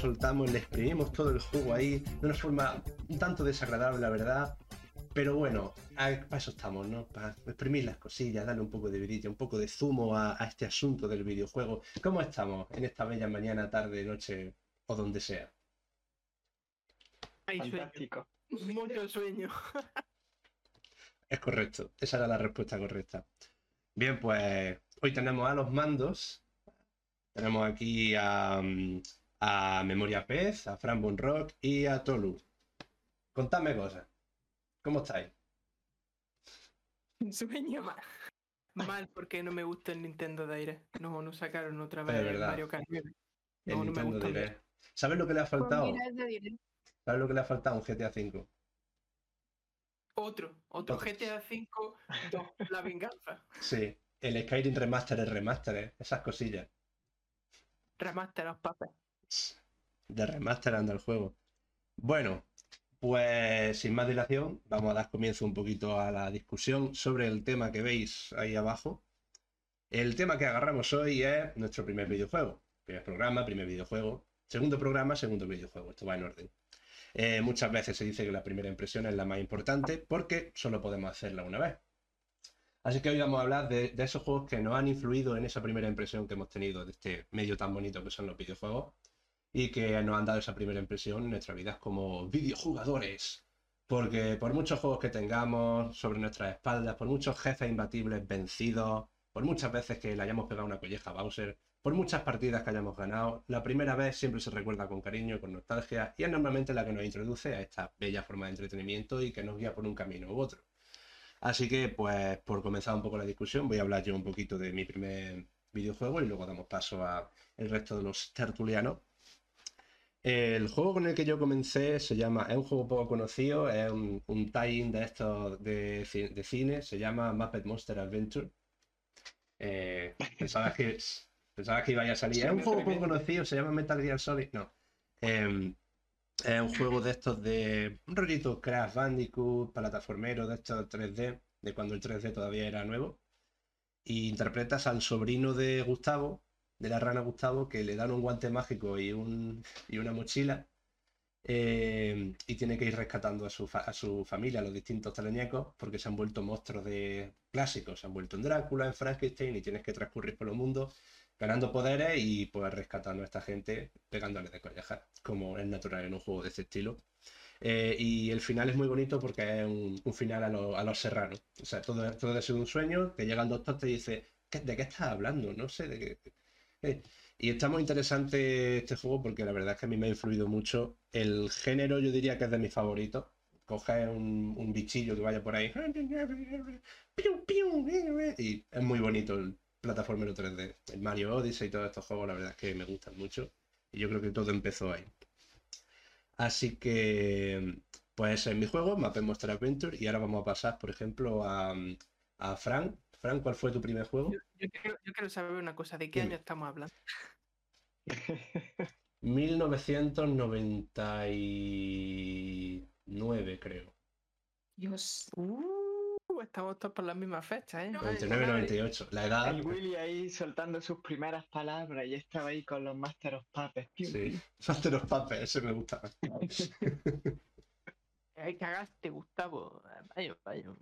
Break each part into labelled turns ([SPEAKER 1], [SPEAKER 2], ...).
[SPEAKER 1] soltamos, le exprimimos todo el jugo ahí de una forma un tanto desagradable, la verdad. Pero bueno, para eso estamos, ¿no? Para exprimir las cosillas, darle un poco de vidilla, un poco de zumo a, este asunto del videojuego. ¿Cómo estamos en esta bella mañana, tarde, noche o donde sea?
[SPEAKER 2] Hay Fantástico. Mucho sueño.
[SPEAKER 1] Es correcto, esa era la respuesta correcta. Bien, pues hoy tenemos a los mandos. Tenemos aquí a, a Memoria Pez, a Fran Rock y a Tolu. Contadme cosas. ¿Cómo estáis?
[SPEAKER 2] Sueño mal. Mal porque no me gusta el Nintendo Direct. No, no sacaron otra vez el Mario Kart.
[SPEAKER 1] No, no me gusta ¿Sabes lo que le ha pues faltado? ¿Sabes lo que le ha faltado a un GTA V?
[SPEAKER 2] Otro, otro GTA V, la venganza.
[SPEAKER 1] Sí, el Skyrim Remaster, el remaster, ¿eh? esas cosillas.
[SPEAKER 2] Remaster of Puppets.
[SPEAKER 1] De remaster anda el juego. Bueno, pues sin más dilación, vamos a dar comienzo un poquito a la discusión sobre el tema que veis ahí abajo. El tema que agarramos hoy es nuestro primer videojuego. Primer programa, primer videojuego. Segundo programa, segundo videojuego. Esto va en orden. Eh, muchas veces se dice que la primera impresión es la más importante porque solo podemos hacerla una vez. Así que hoy vamos a hablar de, de, esos juegos que nos han influido en esa primera impresión que hemos tenido de este medio tan bonito que son los videojuegos y que nos han dado esa primera impresión en nuestras vidas como videojugadores. Porque por muchos juegos que tengamos sobre nuestras espaldas, por muchos jefes imbatibles vencidos, por muchas veces que le hayamos pegado una colleja a Bowser, por muchas partidas que hayamos ganado, la primera vez siempre se recuerda con cariño, con nostalgia, y es normalmente la que nos introduce a esta bella forma de entretenimiento y que nos guía por un camino u otro. Así que, pues, por comenzar un poco la discusión, voy a hablar yo un poquito de mi primer videojuego y luego damos paso al resto de los tertulianos. El juego con el que yo comencé se llama, es un juego poco conocido, es un, un tie-in de estos de, cine, se llama Muppet Monster Adventure. Eh, pensaba, que, pensaba que iba a salir. Es un juego poco conocido, se llama Metal Gear Solid. No. Em, es un juego de estos de un rollito Crash Bandicoot, plataformero de estos 3D, de cuando el 3D todavía era nuevo. Y interpretas al sobrino de Gustavo, de la rana Gustavo que le dan un guante mágico y, un, y una mochila eh, y tiene que ir rescatando a su, a su familia, a los distintos teleñecos, porque se han vuelto monstruos de clásicos, se han vuelto en Drácula, en Frankenstein y tienes que transcurrir por el mundo ganando poderes y pues rescatando a esta gente pegándole de collejas, como es natural en un juego de este estilo. Eh, y el final es muy bonito porque es un, final a, a los serranos. O sea, todo, todo ha sido un sueño, que llega el doctor te dice, ¿de qué estás hablando? No sé, de qué y está muy interesante este juego porque la verdad es que a mí me ha influido mucho. El género yo diría que es de mis favoritos. Coge un, bichillo que vaya por ahí y es muy bonito el plataformero 3D. El Mario Odyssey y todos estos juegos la verdad es que me gustan mucho. Y yo creo que todo empezó ahí. Así que, pues en mi juego, Map Monster Adventure, y ahora vamos a pasar, por ejemplo, a, a Frank, Fran, ¿cuál fue tu primer juego?
[SPEAKER 2] Yo, quiero, saber una cosa, ¿de qué año estamos hablando?
[SPEAKER 1] 1999, creo.
[SPEAKER 2] Dios. Uh, estamos todos por la misma fecha, ¿eh?
[SPEAKER 1] 99-98. La edad.
[SPEAKER 3] El Willy ahí soltando sus primeras palabras y estaba ahí con los Master of Puppets.
[SPEAKER 1] Sí, Master of Puppets, ese me gusta.
[SPEAKER 2] Ay, cagaste, Gustavo. Vaya, vaya.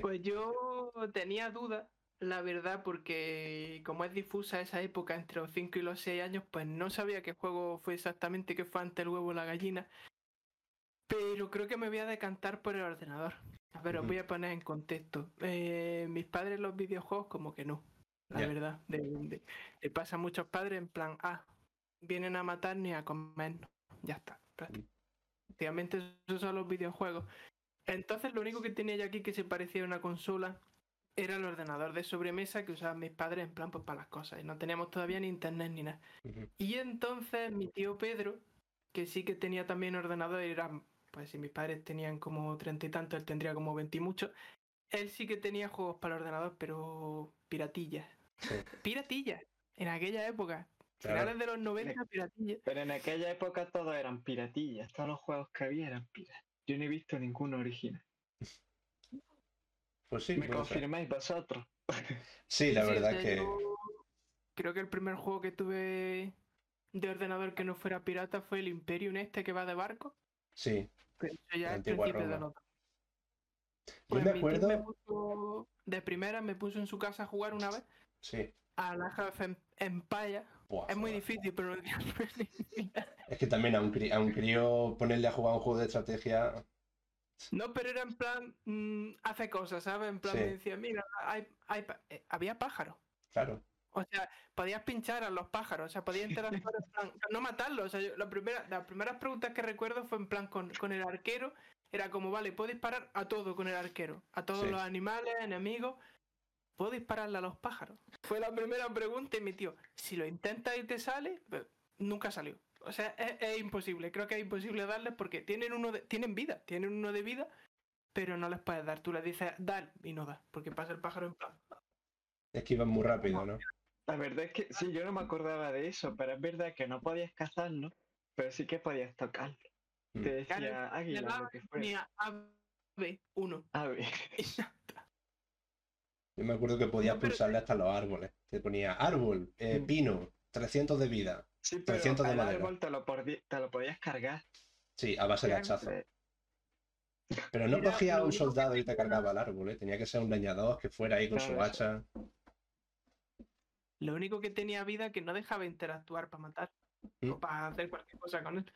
[SPEAKER 2] Pues yo tenía dudas, la verdad, porque como es difusa esa época entre los 5 y los 6 años, pues no sabía qué juego fue exactamente que fue ante el huevo la gallina. Pero creo que me voy a decantar por el ordenador. A ver, os voy a poner en contexto. Eh, mis padres los videojuegos como que no, la verdad. De, le pasa a muchos padres en plan, ah, vienen a matar ni a comer. Ya está. Prácticamente esos son los videojuegos. Entonces lo único que tenía yo aquí que se parecía a una consola era el ordenador de sobremesa que usaban mis padres en plan pues, para las cosas. Y no teníamos todavía ni internet ni nada. Y entonces mi tío Pedro, que sí que tenía también ordenador, era, pues si mis padres tenían como treinta y tanto, él tendría como veinte y mucho. Él sí que tenía juegos para el ordenador, pero piratillas. Piratillas. En aquella época. Finales de los 90, piratillas.
[SPEAKER 3] Pero en aquella época todos eran piratillas. Todos los juegos que había eran piratillas. Yo no he visto ninguno original.
[SPEAKER 1] Pues sí.
[SPEAKER 3] ¿Me confirmáis vosotros?
[SPEAKER 1] Sí, la
[SPEAKER 2] Sí, o
[SPEAKER 1] verdad
[SPEAKER 2] sea,
[SPEAKER 1] que
[SPEAKER 2] yo Creo que el primer juego que tuve de ordenador que no fuera pirata fue el Imperium este que va de barco.
[SPEAKER 1] sí.
[SPEAKER 2] Eso ya es principio de
[SPEAKER 1] Yo
[SPEAKER 2] Pues
[SPEAKER 1] me acuerdo,
[SPEAKER 2] me puso- de primera me puso en su casa a jugar una vez
[SPEAKER 1] sí.
[SPEAKER 2] a la Half Em- Empire.
[SPEAKER 1] Buah,
[SPEAKER 2] Es muy difícil pronunciarlo.
[SPEAKER 1] Es que también a un, cri- a un crío ponerle a jugar un juego de estrategia,
[SPEAKER 2] No, pero era en plan, mm, hace cosas, ¿sabes? En plan,
[SPEAKER 1] Sí.
[SPEAKER 2] me decía, mira, hay, hay eh, había pájaros.
[SPEAKER 1] claro.
[SPEAKER 2] O sea, podías pinchar a los pájaros, o sea, podías interactuar en plan, no matarlos. O sea, yo- la primera, las primeras preguntas que recuerdo fue en plan con, con el arquero. Era como, vale, puedo disparar a todo con el arquero. A todos
[SPEAKER 1] Sí.
[SPEAKER 2] los animales, enemigos. ¿Puedo dispararle a los pájaros? Fue la primera pregunta y mi tío, si lo intentas y te sale, eh, nunca salió. O sea, es, es imposible. Creo que es imposible darles porque tienen uno de, tienen vida, tienen uno de vida, pero no les puedes dar. Tú les dices, dar y no das, porque pasa el pájaro en plan.
[SPEAKER 1] Es que iban muy rápido, ¿no?
[SPEAKER 3] La verdad es que sí, yo no me acordaba de eso, pero es verdad que no podías cazarlo, pero sí que podías tocarlo.
[SPEAKER 1] Mm.
[SPEAKER 3] Te decía águila, lo que fuera.
[SPEAKER 2] ni a B, uno.
[SPEAKER 3] A ver,
[SPEAKER 2] Y ya está.
[SPEAKER 1] Yo me acuerdo que podías
[SPEAKER 2] No,
[SPEAKER 1] pulsarle hasta los árboles. Te ponía árbol, eh,
[SPEAKER 3] Mm.
[SPEAKER 1] pino, 300 de vida.
[SPEAKER 3] sí, pero
[SPEAKER 1] 300 de
[SPEAKER 3] al
[SPEAKER 1] madera.
[SPEAKER 3] árbol te lo, podi- te lo podías cargar.
[SPEAKER 1] Sí, a base de hachazo. Pero no
[SPEAKER 2] Mira,
[SPEAKER 1] cogía a un soldado y te cargaba el árbol, ¿eh? Tenía que ser un leñador que fuera ahí con su
[SPEAKER 3] Claro,
[SPEAKER 1] hacha.
[SPEAKER 2] Lo único que tenía vida que no dejaba interactuar para matar
[SPEAKER 1] Mm.
[SPEAKER 2] o para hacer cualquier cosa con él.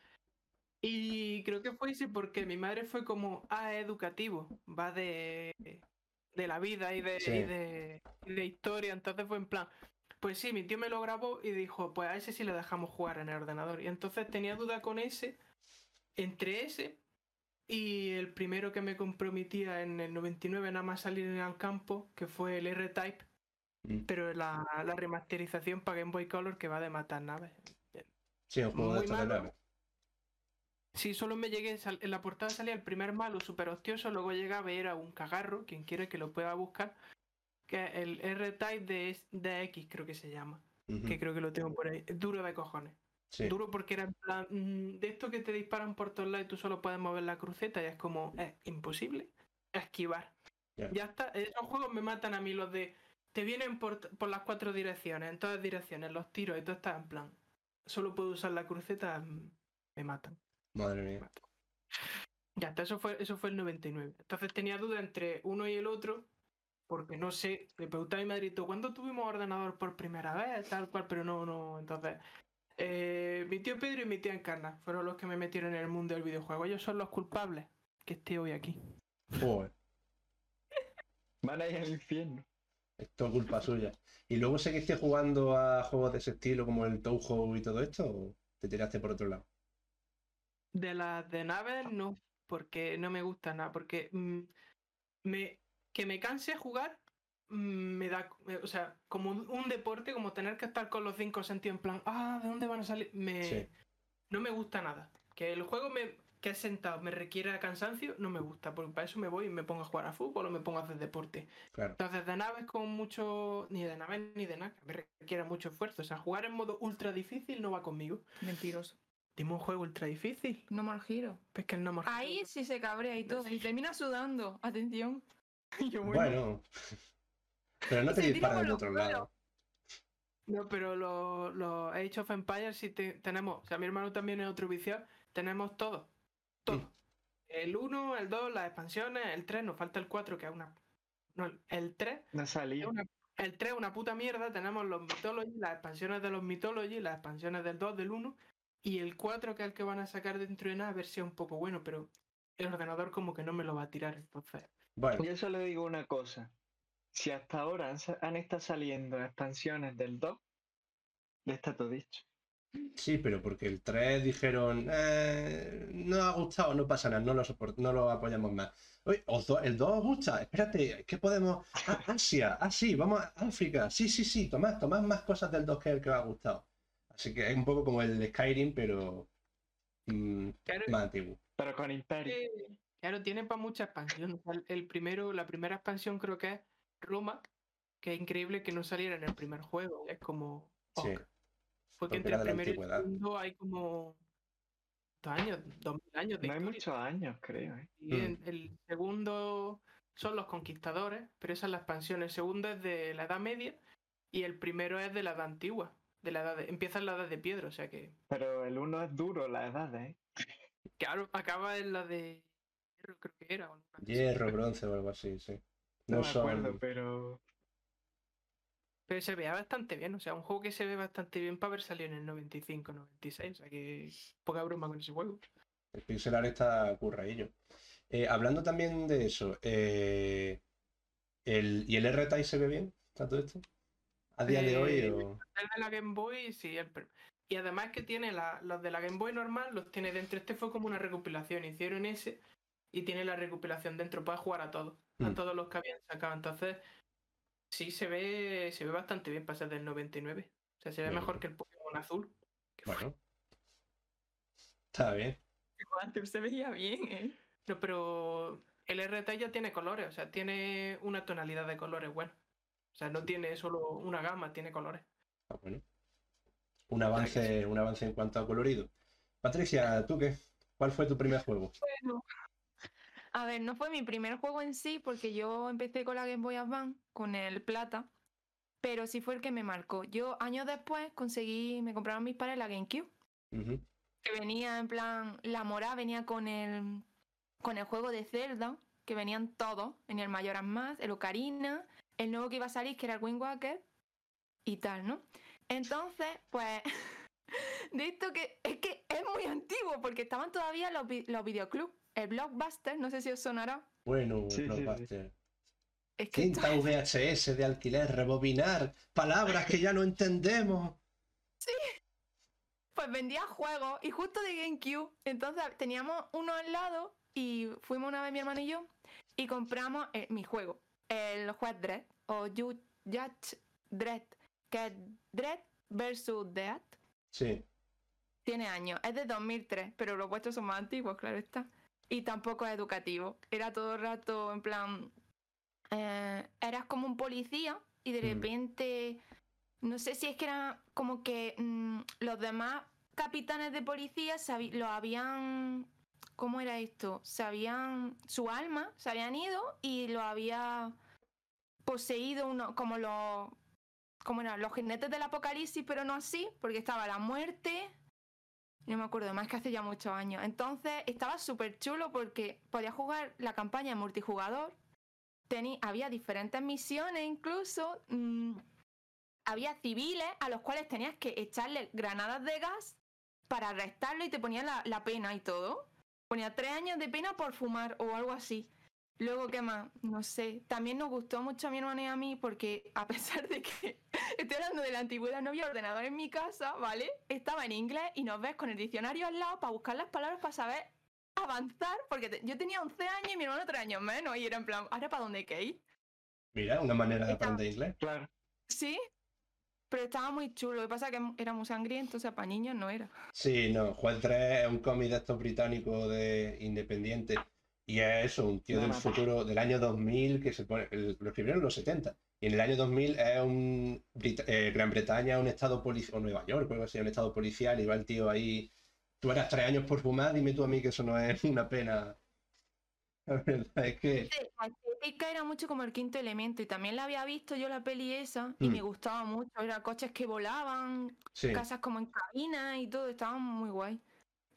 [SPEAKER 2] Y creo que fue ese porque mi madre fue como, ah, educativo, va de, de la vida y de,
[SPEAKER 1] Sí.
[SPEAKER 2] y de, y de historia. Entonces fue en plan, pues sí, mi tío me lo grabó y dijo, pues a ese sí le dejamos jugar en el ordenador. Y entonces tenía duda con ese, entre ese y el primero que me comprometía en el 99 nada más salir al campo, que fue el R-Type,
[SPEAKER 1] Mm.
[SPEAKER 2] pero la, la remasterización para Game Boy Color que va de matar naves.
[SPEAKER 1] Sí, un juego de
[SPEAKER 2] Muy
[SPEAKER 1] estos de
[SPEAKER 2] malo.
[SPEAKER 1] naves.
[SPEAKER 2] Sí, solo me llegué, en la portada salía el primer malo super hostioso, luego llegaba y era un cagarro, quien quiere que lo pueda buscar, que es el R-Type de, de X creo que se llama, que creo que lo tengo por ahí, duro de cojones.
[SPEAKER 1] Sí.
[SPEAKER 2] Duro porque era en plan, mm, de esto que te disparan por todos lados y tú solo puedes mover la cruceta y es como, es imposible esquivar.
[SPEAKER 1] Ya.
[SPEAKER 2] Ya está, esos juegos me matan a mí los de, te vienen por, por las cuatro direcciones, en todas direcciones, los tiros y todo está en plan, solo puedo usar la cruceta, mm, me matan.
[SPEAKER 1] Madre mía.
[SPEAKER 2] Ya está, eso fue, eso fue el 99. Entonces tenía duda entre uno y el otro, porque no sé, le preguntaba a mi madre, ¿tú ¿cuándo tuvimos ordenador por primera vez? Tal cual, pero no, no. Entonces, eh, mi tío Pedro y mi tía Encarna fueron los que me metieron en el mundo del videojuego. Ellos son los culpables que esté hoy aquí.
[SPEAKER 1] Joder,
[SPEAKER 3] Van a ir al infierno.
[SPEAKER 1] esto es culpa suya. ¿Y luego seguiste jugando a juegos de ese estilo como el Touhou y todo esto? ¿O te tiraste por otro lado?
[SPEAKER 2] De las de naves, no, porque no me gusta nada, porque mm, me, que me canse jugar mm, me da, me- o sea, como un, un deporte, como tener que estar con los cinco sentidos en plan, ah, ¿de dónde van a salir? Me,
[SPEAKER 1] Sí.
[SPEAKER 2] No me gusta nada. Que el juego me, que es sentado me requiera cansancio, no me gusta, porque para eso me voy y me pongo a jugar a fútbol o me pongo a hacer deporte.
[SPEAKER 1] Claro.
[SPEAKER 2] Entonces, de naves con mucho, ni de naves ni de nada, me requiere mucho esfuerzo. O sea, jugar en modo ultra difícil no va conmigo.
[SPEAKER 4] Mentiroso.
[SPEAKER 2] Dime un juego ultra difícil.
[SPEAKER 4] No mal giro.
[SPEAKER 2] Pues que el no More
[SPEAKER 4] Ahí
[SPEAKER 2] Heroes.
[SPEAKER 4] sí se cabrea y todo. Y termina sudando. Atención.
[SPEAKER 2] Yo,
[SPEAKER 1] Bueno. Pero no te disparan
[SPEAKER 4] por
[SPEAKER 1] de
[SPEAKER 4] los
[SPEAKER 1] otro lado.
[SPEAKER 2] No, pero los lo Age of Empires sí te- tenemos. O sea, mi hermano también es otro viciado. Tenemos todo. Todo.
[SPEAKER 1] Mm.
[SPEAKER 2] El 1, el 2, las expansiones, el 3, nos falta el 4, que es una. No, el 3
[SPEAKER 3] No
[SPEAKER 2] una. El 3 es una puta mierda. Tenemos los Mythology, las expansiones de los Mythology, las expansiones del 2, del 1. Y el 4, que es el que van a sacar dentro de nada, a ver si es un poco bueno, pero el ordenador como que no me lo va a tirar. Entonces.
[SPEAKER 1] Bueno,
[SPEAKER 3] Yo solo digo una cosa. Si hasta ahora han, han estado saliendo expansiones del 2, ya está todo dicho.
[SPEAKER 1] sí, pero porque el 3 dijeron, eh, no ha gustado, no pasa nada, no lo, soport- no lo apoyamos más. Oye, ¿os do- ¿el 2 os gusta? Espérate, ¿qué podemos? Ah, Asia, ah, sí, vamos a África, sí, sí, sí, tomad, tomad más cosas del 2 que el que os ha gustado. Así que es un poco como el Skyrim, pero mm,
[SPEAKER 2] Claro,
[SPEAKER 1] más antiguo.
[SPEAKER 3] Pero con Imperio.
[SPEAKER 2] Eh, Claro, tiene para mucha expansión. O sea, el- El primero, la primera expansión creo que es Roma, que es increíble que no saliera en el primer juego. Es como.
[SPEAKER 1] Sí,
[SPEAKER 2] ok. Fue
[SPEAKER 1] porque
[SPEAKER 2] que entre el
[SPEAKER 1] de
[SPEAKER 2] primero y el segundo hay como. Dos años, dos mil años de
[SPEAKER 3] No hay
[SPEAKER 2] historia.
[SPEAKER 3] muchos años, creo. ¿eh?
[SPEAKER 2] Y
[SPEAKER 1] Mm.
[SPEAKER 2] en el segundo son los conquistadores, pero esa es la expansión. El segundo es de la Edad Media y el primero es de la Edad Antigua. De la edad de- empieza en la Edad de Piedra, o sea que.
[SPEAKER 3] Pero el uno es duro, la edad, ¿eh?
[SPEAKER 2] Claro, acaba en la de. Hierro, creo que era. o.
[SPEAKER 1] Hierro, bronce o algo así, sí.
[SPEAKER 3] No,
[SPEAKER 1] No
[SPEAKER 3] me acuerdo, pero.
[SPEAKER 2] Pero se veía bastante bien, o sea, un juego que se ve bastante bien para haber salido en el 95, 96, o sea que poca broma con ese juego.
[SPEAKER 1] El pixel art está curraillo. Eh, hablando también de eso, eh, el, ¿y el R-Type se ve bien? ¿Está todo esto? ¿A día de hoy
[SPEAKER 2] Eh,
[SPEAKER 1] o...?
[SPEAKER 2] El de la Game Boy, sí, el y además que tiene la- los de la Game Boy normal, los tiene dentro. Este fue como una recopilación, hicieron ese y tiene la recopilación dentro, puedes jugar a todos, a
[SPEAKER 1] Mm.
[SPEAKER 2] todos los que habían sacado. Entonces, sí se ve, se ve bastante bien para ser del 99. O sea, se ve
[SPEAKER 1] Bien.
[SPEAKER 2] mejor que el Pokémon azul.
[SPEAKER 1] Bueno. Está bien.
[SPEAKER 4] Antes se veía bien, ¿eh?
[SPEAKER 2] No, pero el RT ya tiene colores, o sea, tiene una tonalidad de colores bueno. O sea, no tiene solo una gama, tiene colores.
[SPEAKER 1] Está bueno. Un avance, un avance en cuanto a colorido. Patricia, ¿tú qué? ¿Cuál fue tu primer juego?
[SPEAKER 4] Bueno. A ver, no fue mi primer juego en sí, porque yo empecé con la Game Boy Advance, con el plata, pero sí fue el que me marcó. Yo años después conseguí, me compraron mis padres la GameCube, que venía en plan, la morada venía con el, con el juego de Zelda, que venían todos, venía el Majora's Mask, el Ocarina, el nuevo que iba a salir, que era el Wind Waker, y tal, ¿no? Entonces, pues, de esto que es que es muy antiguo, porque estaban todavía los, los videoclubs. El Blockbuster, no sé si os sonará.
[SPEAKER 1] Bueno,
[SPEAKER 3] Sí, sí, sí.
[SPEAKER 1] Blockbuster.
[SPEAKER 4] Es que esto-
[SPEAKER 1] Cinta VHS de alquiler, rebobinar, palabras que ya no entendemos.
[SPEAKER 4] pues vendía juegos y justo de GameCube. Entonces teníamos uno al lado y fuimos una vez mi hermano y yo y compramos eh, mi juego, el juez Dredd o Ju- Judge Dredd, que es Dredd versus Death.
[SPEAKER 1] Sí,
[SPEAKER 4] Tiene años, es de 2003, pero los vuestros son más antiguos, claro está. Y tampoco es educativo. Era todo el rato en plan. eh, eras como un policía y de
[SPEAKER 1] Mm.
[SPEAKER 4] repente. No sé si es que era como que mm, los demás capitanes de policía sabi- lo habían. ¿Cómo era esto? Se habían. Su alma se habían ido y lo había poseído uno, como los. como eran los jinetes del apocalipsis, pero no así, porque estaba la muerte, no me acuerdo más que hace ya muchos años. Entonces estaba súper chulo porque podía jugar la campaña en multijugador. Tení, había diferentes misiones incluso. mm, había civiles a los cuales tenías que echarle granadas de gas para arrestarlo y te ponían la, la pena y todo. Ponía tres años de pena por fumar o algo así. Luego, ¿qué más? No sé. También nos gustó mucho a mi hermana y a mí porque a pesar de que estoy hablando de la antigüedad, no había ordenador en mi casa, ¿vale? Estaba en inglés y nos ves con el diccionario al lado para buscar las palabras para saber avanzar, porque te- yo tenía 11 años y mi hermano 3 años menos y era en plan, ¿ahora para dónde hay que ir?
[SPEAKER 1] mira, una manera de aprender inglés.
[SPEAKER 3] Claro.
[SPEAKER 4] Sí, pero estaba muy chulo. Lo que pasa es que era muy sangriento, o sea, para niños no era.
[SPEAKER 1] Sí, no, Juez 3 es un cómic de estos británicos de independiente. Y es eso, un tío
[SPEAKER 3] Me
[SPEAKER 1] del futuro, del año 2000, que se pone, lo escribieron en los 70. Y en el año 2000 es un, eh, Gran Bretaña, un estado policial, o Nueva York, algo así, un estado policial, y va el tío ahí, tú eras tres años por fumar, dime tú a mí que eso no es una pena. La verdad es que,
[SPEAKER 4] La estética era mucho como el quinto elemento y también la había visto yo la peli esa y
[SPEAKER 1] Mm.
[SPEAKER 4] me gustaba mucho. Era coches que volaban,
[SPEAKER 1] sí,
[SPEAKER 4] casas como en cabina y todo, estaban muy guay.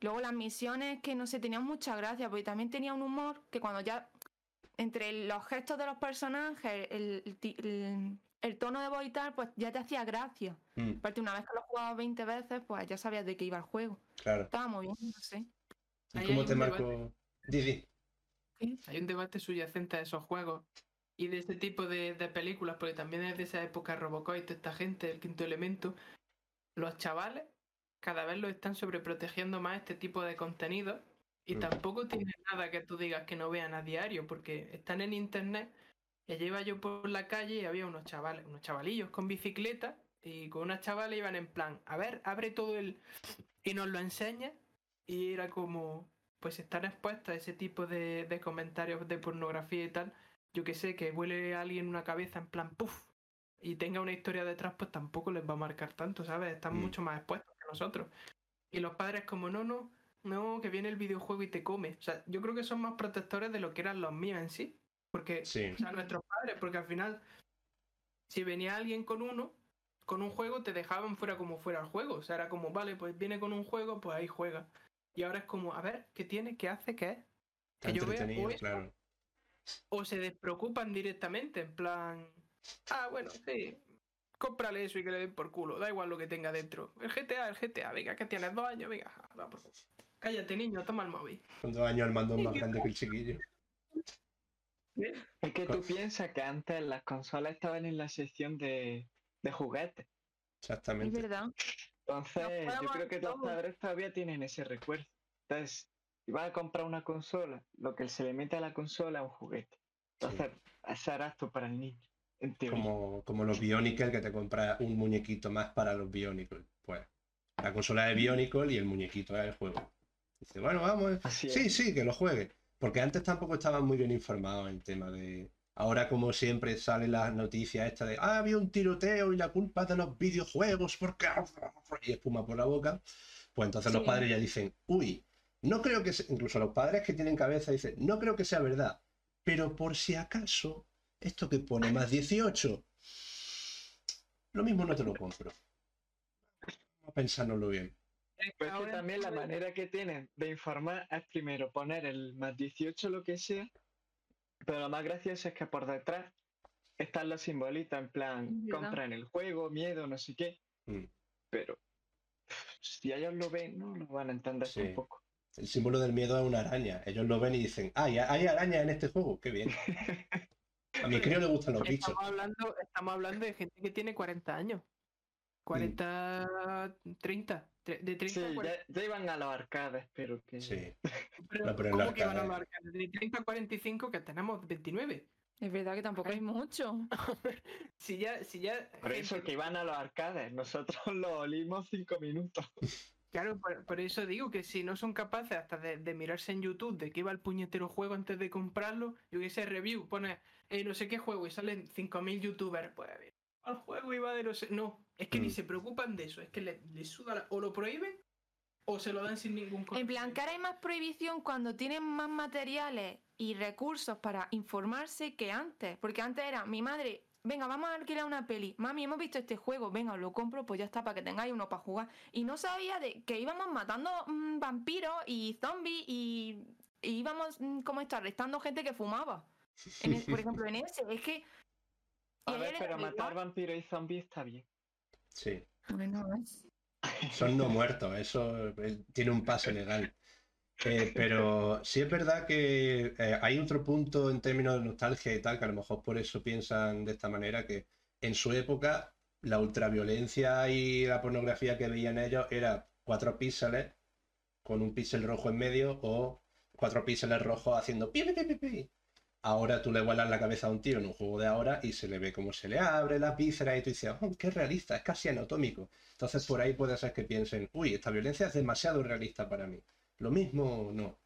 [SPEAKER 4] Luego las misiones que no sé, tenían mucha gracia, porque también tenía un humor que cuando ya, entre los gestos de los personajes, el, tono de voz y tal, pues ya te hacía gracia.
[SPEAKER 1] mm,
[SPEAKER 4] Aparte, una vez que lo jugabas 20 veces, pues ya sabías de qué iba el juego.
[SPEAKER 1] claro.
[SPEAKER 4] Estaba muy bien, no sé.
[SPEAKER 1] ¿Y cómo te marcó? Didi.
[SPEAKER 2] Hay un debate subyacente a esos juegos y de este tipo de, de películas, porque también es de esa época Robocop y toda esta gente, el quinto elemento. Los chavales cada vez lo están sobreprotegiendo más este tipo de contenido y
[SPEAKER 1] Mm.
[SPEAKER 2] tampoco tiene nada que tú digas que no vean a diario, porque están en internet. Ya lleva yo por la calle y había unos chavales, unos chavalillos con bicicleta y con unas chavales iban en plan, a ver, abre todo el... y nos lo enseña y era como, pues estar expuesta a ese tipo de, de comentarios de pornografía y tal, yo que sé, que vuele a alguien una cabeza en plan puff y tenga una historia detrás, pues tampoco les va a marcar tanto, ¿sabes? Están
[SPEAKER 1] Mm.
[SPEAKER 2] mucho más expuestos que nosotros. Y los padres como, no, no, no, que viene el videojuego y te come. O sea, yo creo que son más protectores de lo que eran los míos en sí. Porque,
[SPEAKER 1] Sí.
[SPEAKER 2] o sea, nuestros padres, porque al final, si venía alguien con uno, con un juego, te dejaban fuera como fuera el juego. O sea, era como, vale, pues viene con un juego, pues ahí juega. Y ahora es como, a ver, ¿qué tiene? ¿Qué hace? ¿Qué es? Que yo vea o eso,
[SPEAKER 1] claro.
[SPEAKER 2] O se despreocupan directamente, en plan, ah, bueno, sí, cómprale eso y que le den por culo, da igual lo que tenga dentro. El GTA, el GTA, venga, que tienes dos años, venga, por. Cállate, niño, toma el móvil.
[SPEAKER 1] Con dos años el mando es más grande que el chiquillo.
[SPEAKER 3] Es que tú piensas que antes las consolas estaban en la sección de, de juguetes.
[SPEAKER 4] Es
[SPEAKER 1] Exactamente.
[SPEAKER 4] verdad.
[SPEAKER 3] Entonces, yo creo que los padres todavía tienen ese recuerdo. Entonces, si vas a comprar una consola, lo que se le mete a la consola es un juguete. Entonces, ese era apto para el niño, en teoría.
[SPEAKER 1] Como, como los Bionicle, que te compras un muñequito más para los Bionicle. Pues la consola de Bionicle y el muñequito es el juego. Dice, bueno, vamos.
[SPEAKER 3] Es.
[SPEAKER 1] Sí, sí, que lo juegue. Porque antes tampoco estaban muy bien informados en tema de. Ahora, como siempre, salen las noticias esta de ah, había un tiroteo y la culpa es de los videojuegos porque y espuma por la boca. Pues entonces los padres ya dicen, uy, no creo que se-". incluso los padres que tienen cabeza dicen, no creo que sea verdad, pero por si acaso, esto que pone más 18, lo mismo no te lo compro. Vamos a pensárnoslo bien.
[SPEAKER 2] Es que
[SPEAKER 3] Pues que
[SPEAKER 2] ahora
[SPEAKER 3] también la manera que tienen de informar es primero poner el más 18 lo que sea, pero lo más gracioso es que por detrás están los simbolitos en plan,
[SPEAKER 4] ¿Verdad?
[SPEAKER 3] compran el juego, miedo, no sé qué,
[SPEAKER 1] Mm.
[SPEAKER 3] pero si ellos lo ven, no lo van a entender
[SPEAKER 1] Sí.
[SPEAKER 3] tampoco.
[SPEAKER 1] El símbolo del miedo es una araña. Ellos lo ven y dicen, ah, ¿hay hay arañas en este juego? Qué bien. A mi crío le gustan los bichos.
[SPEAKER 2] Estamos hablando, estamos hablando de gente que tiene 40 años. 40, 30. tre- De 30
[SPEAKER 3] Sí,
[SPEAKER 2] a 40.
[SPEAKER 3] ya, ya iban a los arcades, pero que...
[SPEAKER 1] Sí.
[SPEAKER 2] Pero,
[SPEAKER 1] no, pero en
[SPEAKER 2] ¿cómo
[SPEAKER 1] la
[SPEAKER 2] que van a los arcades? De 30 a 45 que tenemos 29.
[SPEAKER 4] Es verdad que tampoco hay mucho.
[SPEAKER 2] Si ya, si ya.
[SPEAKER 3] Por eso que iban a los arcades, nosotros lo olimos cinco minutos.
[SPEAKER 2] Claro, por, por eso digo que si no son capaces hasta de, de mirarse en YouTube de qué va el puñetero juego antes de comprarlo, yo que sé, review, pone eh, no sé qué juego y salen 5.000 youtubers, pues al juego iba de los... No, es que ni
[SPEAKER 1] Mm.
[SPEAKER 2] se preocupan de eso, es que les le suda la- o lo prohíben o se lo dan sin ningún
[SPEAKER 4] En plan, que ahora hay más prohibición cuando tienen más materiales y recursos para informarse que antes. Porque antes era mi madre, venga, vamos a alquilar una peli. Mami, hemos visto este juego, venga, os lo compro, pues ya está, para que tengáis uno para jugar. Y no sabía de que íbamos matando mm, vampiros y zombies y, y íbamos, mm, como esto, arrestando gente que fumaba. En el- por ejemplo, en ese, es que.
[SPEAKER 3] A ver, pero matar vampiros y zombies está bien.
[SPEAKER 1] Sí.
[SPEAKER 4] Bueno, es-
[SPEAKER 1] Son no muertos, eso eh, tiene un pase legal. Eh, pero sí es verdad que eh, hay otro punto en términos de nostalgia y tal, que a lo mejor por eso piensan de esta manera, que en su época la ultraviolencia y la pornografía que veían ellos era cuatro píxeles con un píxel rojo en medio o cuatro píxeles rojos haciendo pi, pi, pi, pi, pi. Ahora tú le vuelas la cabeza a un tío en un juego de ahora y se le ve cómo se le abre la víscera y tú dices, oh, qué realista, es casi anatómico. Entonces por ahí puede ser que piensen, uy, esta violencia es demasiado realista para mí. Lo mismo, no.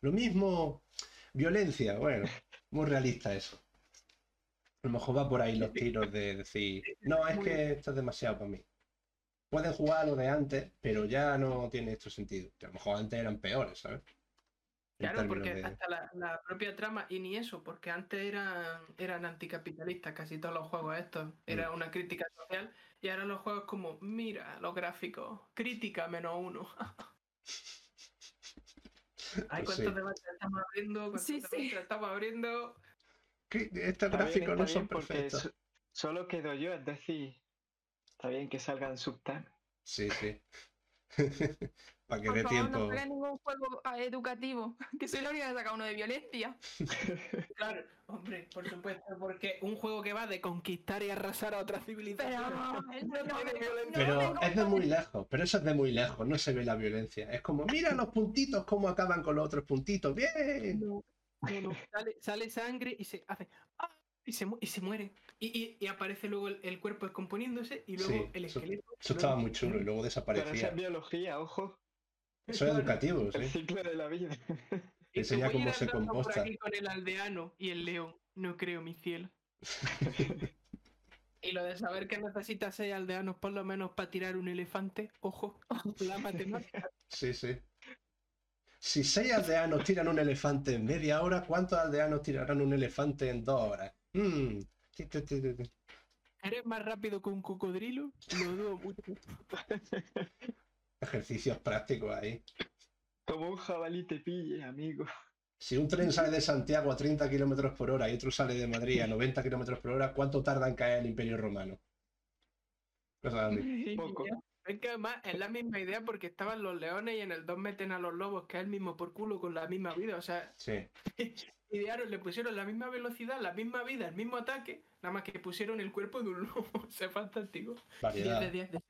[SPEAKER 1] Lo mismo, violencia, bueno, muy realista eso. A lo mejor va por ahí los tiros de decir, no, es que esto es demasiado para mí. Pueden jugar lo de antes, pero ya no tiene esto sentido. Que a lo mejor antes eran peores, ¿sabes?
[SPEAKER 2] Claro, porque
[SPEAKER 1] de-
[SPEAKER 2] hasta la, la propia trama, y ni eso, porque antes eran, eran anticapitalistas casi todos los juegos estos.
[SPEAKER 1] Mm.
[SPEAKER 2] Era una crítica social, y ahora los juegos como, mira, los gráficos, crítica menos uno. Ay,
[SPEAKER 1] Pues
[SPEAKER 2] cuántos
[SPEAKER 1] sí.
[SPEAKER 2] debates estamos abriendo, cuántos
[SPEAKER 4] Sí, sí.
[SPEAKER 2] debates estamos abriendo.
[SPEAKER 1] Estos gráficos no son perfectos.
[SPEAKER 3] so- solo quedo yo, es decir, está bien que salgan subtemas.
[SPEAKER 1] Sí, sí. Para que
[SPEAKER 4] Por
[SPEAKER 1] dé
[SPEAKER 4] favor,
[SPEAKER 1] tiempo.
[SPEAKER 4] no saquen ningún juego ah, educativo, que soy la única que ha sacado uno de violencia.
[SPEAKER 2] Claro, hombre, por supuesto, porque un juego que va de conquistar y arrasar a
[SPEAKER 4] Pero
[SPEAKER 2] No
[SPEAKER 4] no,
[SPEAKER 2] violencia.
[SPEAKER 1] Pero es de muy lejos, pero eso es de muy lejos, no se ve la violencia. Es como, mira los puntitos, cómo acaban con los otros puntitos. ¡Bien!
[SPEAKER 2] No, no, no. Sale, sale sangre y se hace. ¡ah! Y se, mu- y se muere. Y, y- y aparece luego el, el cuerpo descomponiéndose y luego
[SPEAKER 1] Sí,
[SPEAKER 2] el
[SPEAKER 1] eso-
[SPEAKER 2] esqueleto.
[SPEAKER 1] Eso estaba muy chulo y luego
[SPEAKER 3] Pero esa
[SPEAKER 1] desaparecía.
[SPEAKER 3] es biología, ojo,
[SPEAKER 1] Eso es educativo,
[SPEAKER 3] el
[SPEAKER 1] sí.
[SPEAKER 3] ciclo de la vida.
[SPEAKER 2] Y
[SPEAKER 1] enseña cómo se
[SPEAKER 2] por
[SPEAKER 1] composta.
[SPEAKER 2] aquí con el aldeano y el león. No creo, mi cielo. Y lo de saber que necesitas seis aldeanos por lo menos para tirar un elefante, ojo, la matemática.
[SPEAKER 1] Sí, sí. Si seis aldeanos tiran un elefante en media hora, ¿cuántos aldeanos tirarán un elefante en dos horas? Mm.
[SPEAKER 2] ¿Eres más rápido que un cocodrilo? Lo dudo mucho.
[SPEAKER 1] Ejercicios prácticos ahí.
[SPEAKER 3] Como un jabalí te pille, amigo.
[SPEAKER 1] Si un tren sale de Santiago a 30 kilómetros por hora y otro sale de Madrid a 90 kilómetros por hora, ¿cuánto tarda en caer el Imperio Romano? Cosas así.
[SPEAKER 3] Poco.
[SPEAKER 2] Es que además es la misma idea porque estaban los leones y en el 2 meten a los lobos, que es el mismo por culo con la misma vida. O sea,
[SPEAKER 1] Sí.
[SPEAKER 2] idearon, le pusieron la misma velocidad, la misma vida, el mismo ataque, nada más que pusieron el cuerpo de un lobo. O sea, fantástico. 10
[SPEAKER 1] Variedad.
[SPEAKER 2] de 10 de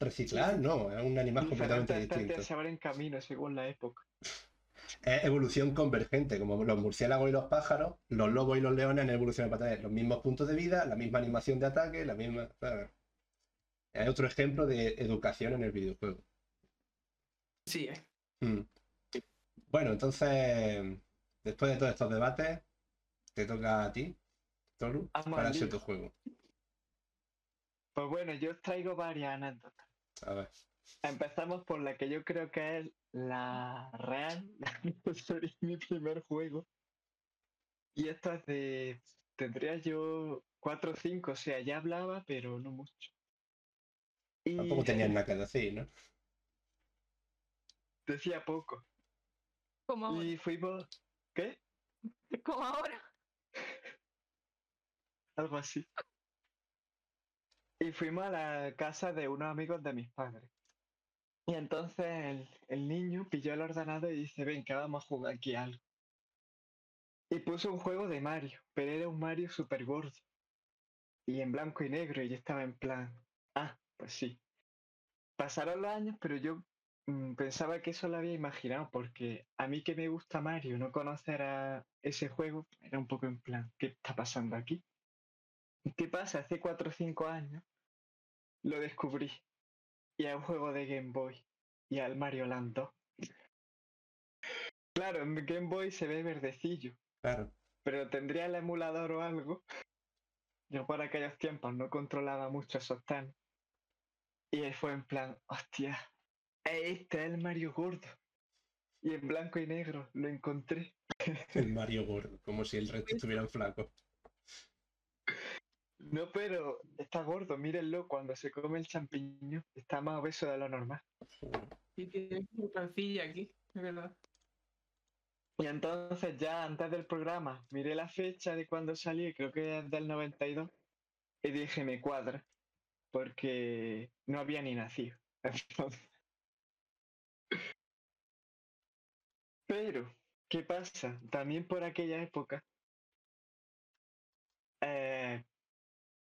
[SPEAKER 1] Reciclar, no, es un animal completamente distinto.
[SPEAKER 3] se abren camino según la época.
[SPEAKER 1] Es evolución convergente, como los murciélagos y los pájaros, los lobos y los leones han evolucionado para tener los mismos puntos de vida, la misma animación de ataque, la misma. ¿sabes? Es otro ejemplo de educación en el videojuego.
[SPEAKER 2] Sí, eh.
[SPEAKER 1] Mm. Bueno, entonces, después de todos estos debates, te toca a ti, Toru, para
[SPEAKER 3] lío.
[SPEAKER 1] tu juego.
[SPEAKER 3] Pues bueno, yo os traigo varias anécdotas.
[SPEAKER 1] A ver.
[SPEAKER 3] Empezamos por la que yo creo que es la real, sobre mi primer juego. Y esto es de. Tendría yo 4 o 5, o sea, ya hablaba, pero no mucho. Y
[SPEAKER 1] Tampoco tenías nada que decir, ¿no?
[SPEAKER 3] decía poco.
[SPEAKER 4] Como ahora.
[SPEAKER 3] Y fuimos. ¿Qué?
[SPEAKER 4] Como ahora.
[SPEAKER 3] Algo así. Y fuimos a la casa de unos amigos de mis padres. Y entonces el, niño pilló el ordenador y dice, ven, que vamos a jugar aquí algo. Y puso un juego de Mario, pero era un Mario súper gordo. Y en blanco y negro, y yo estaba en plan, ah, pues sí. Pasaron los años, pero yo mm, pensaba que eso lo había imaginado, porque a mí que me gusta Mario, no conocer a ese juego, era un poco en plan, ¿qué está pasando aquí? ¿Qué pasa? Hace 4 o 5 años lo descubrí. Y es un juego de Game Boy. Y al Mario Land 2. Claro, en Game Boy se ve verdecillo.
[SPEAKER 1] Claro.
[SPEAKER 3] Pero tendría el emulador o algo. Yo por aquellos tiempos no controlaba mucho esos temas. Y ahí fue en plan, hostia, este es el Mario gordo. Y en blanco y negro lo encontré.
[SPEAKER 1] El Mario gordo, como si el resto estuvieran flacos.
[SPEAKER 3] No, pero está gordo, mírenlo, cuando se come el champiñón está más obeso de lo normal.
[SPEAKER 2] Y tiene una pancilla aquí, es verdad.
[SPEAKER 3] Y entonces ya antes del programa miré la fecha de cuando salí, creo que es del 92, y dije me cuadra, porque no había ni nacido. Entonces- Pero, ¿qué pasa? También por aquella época eh,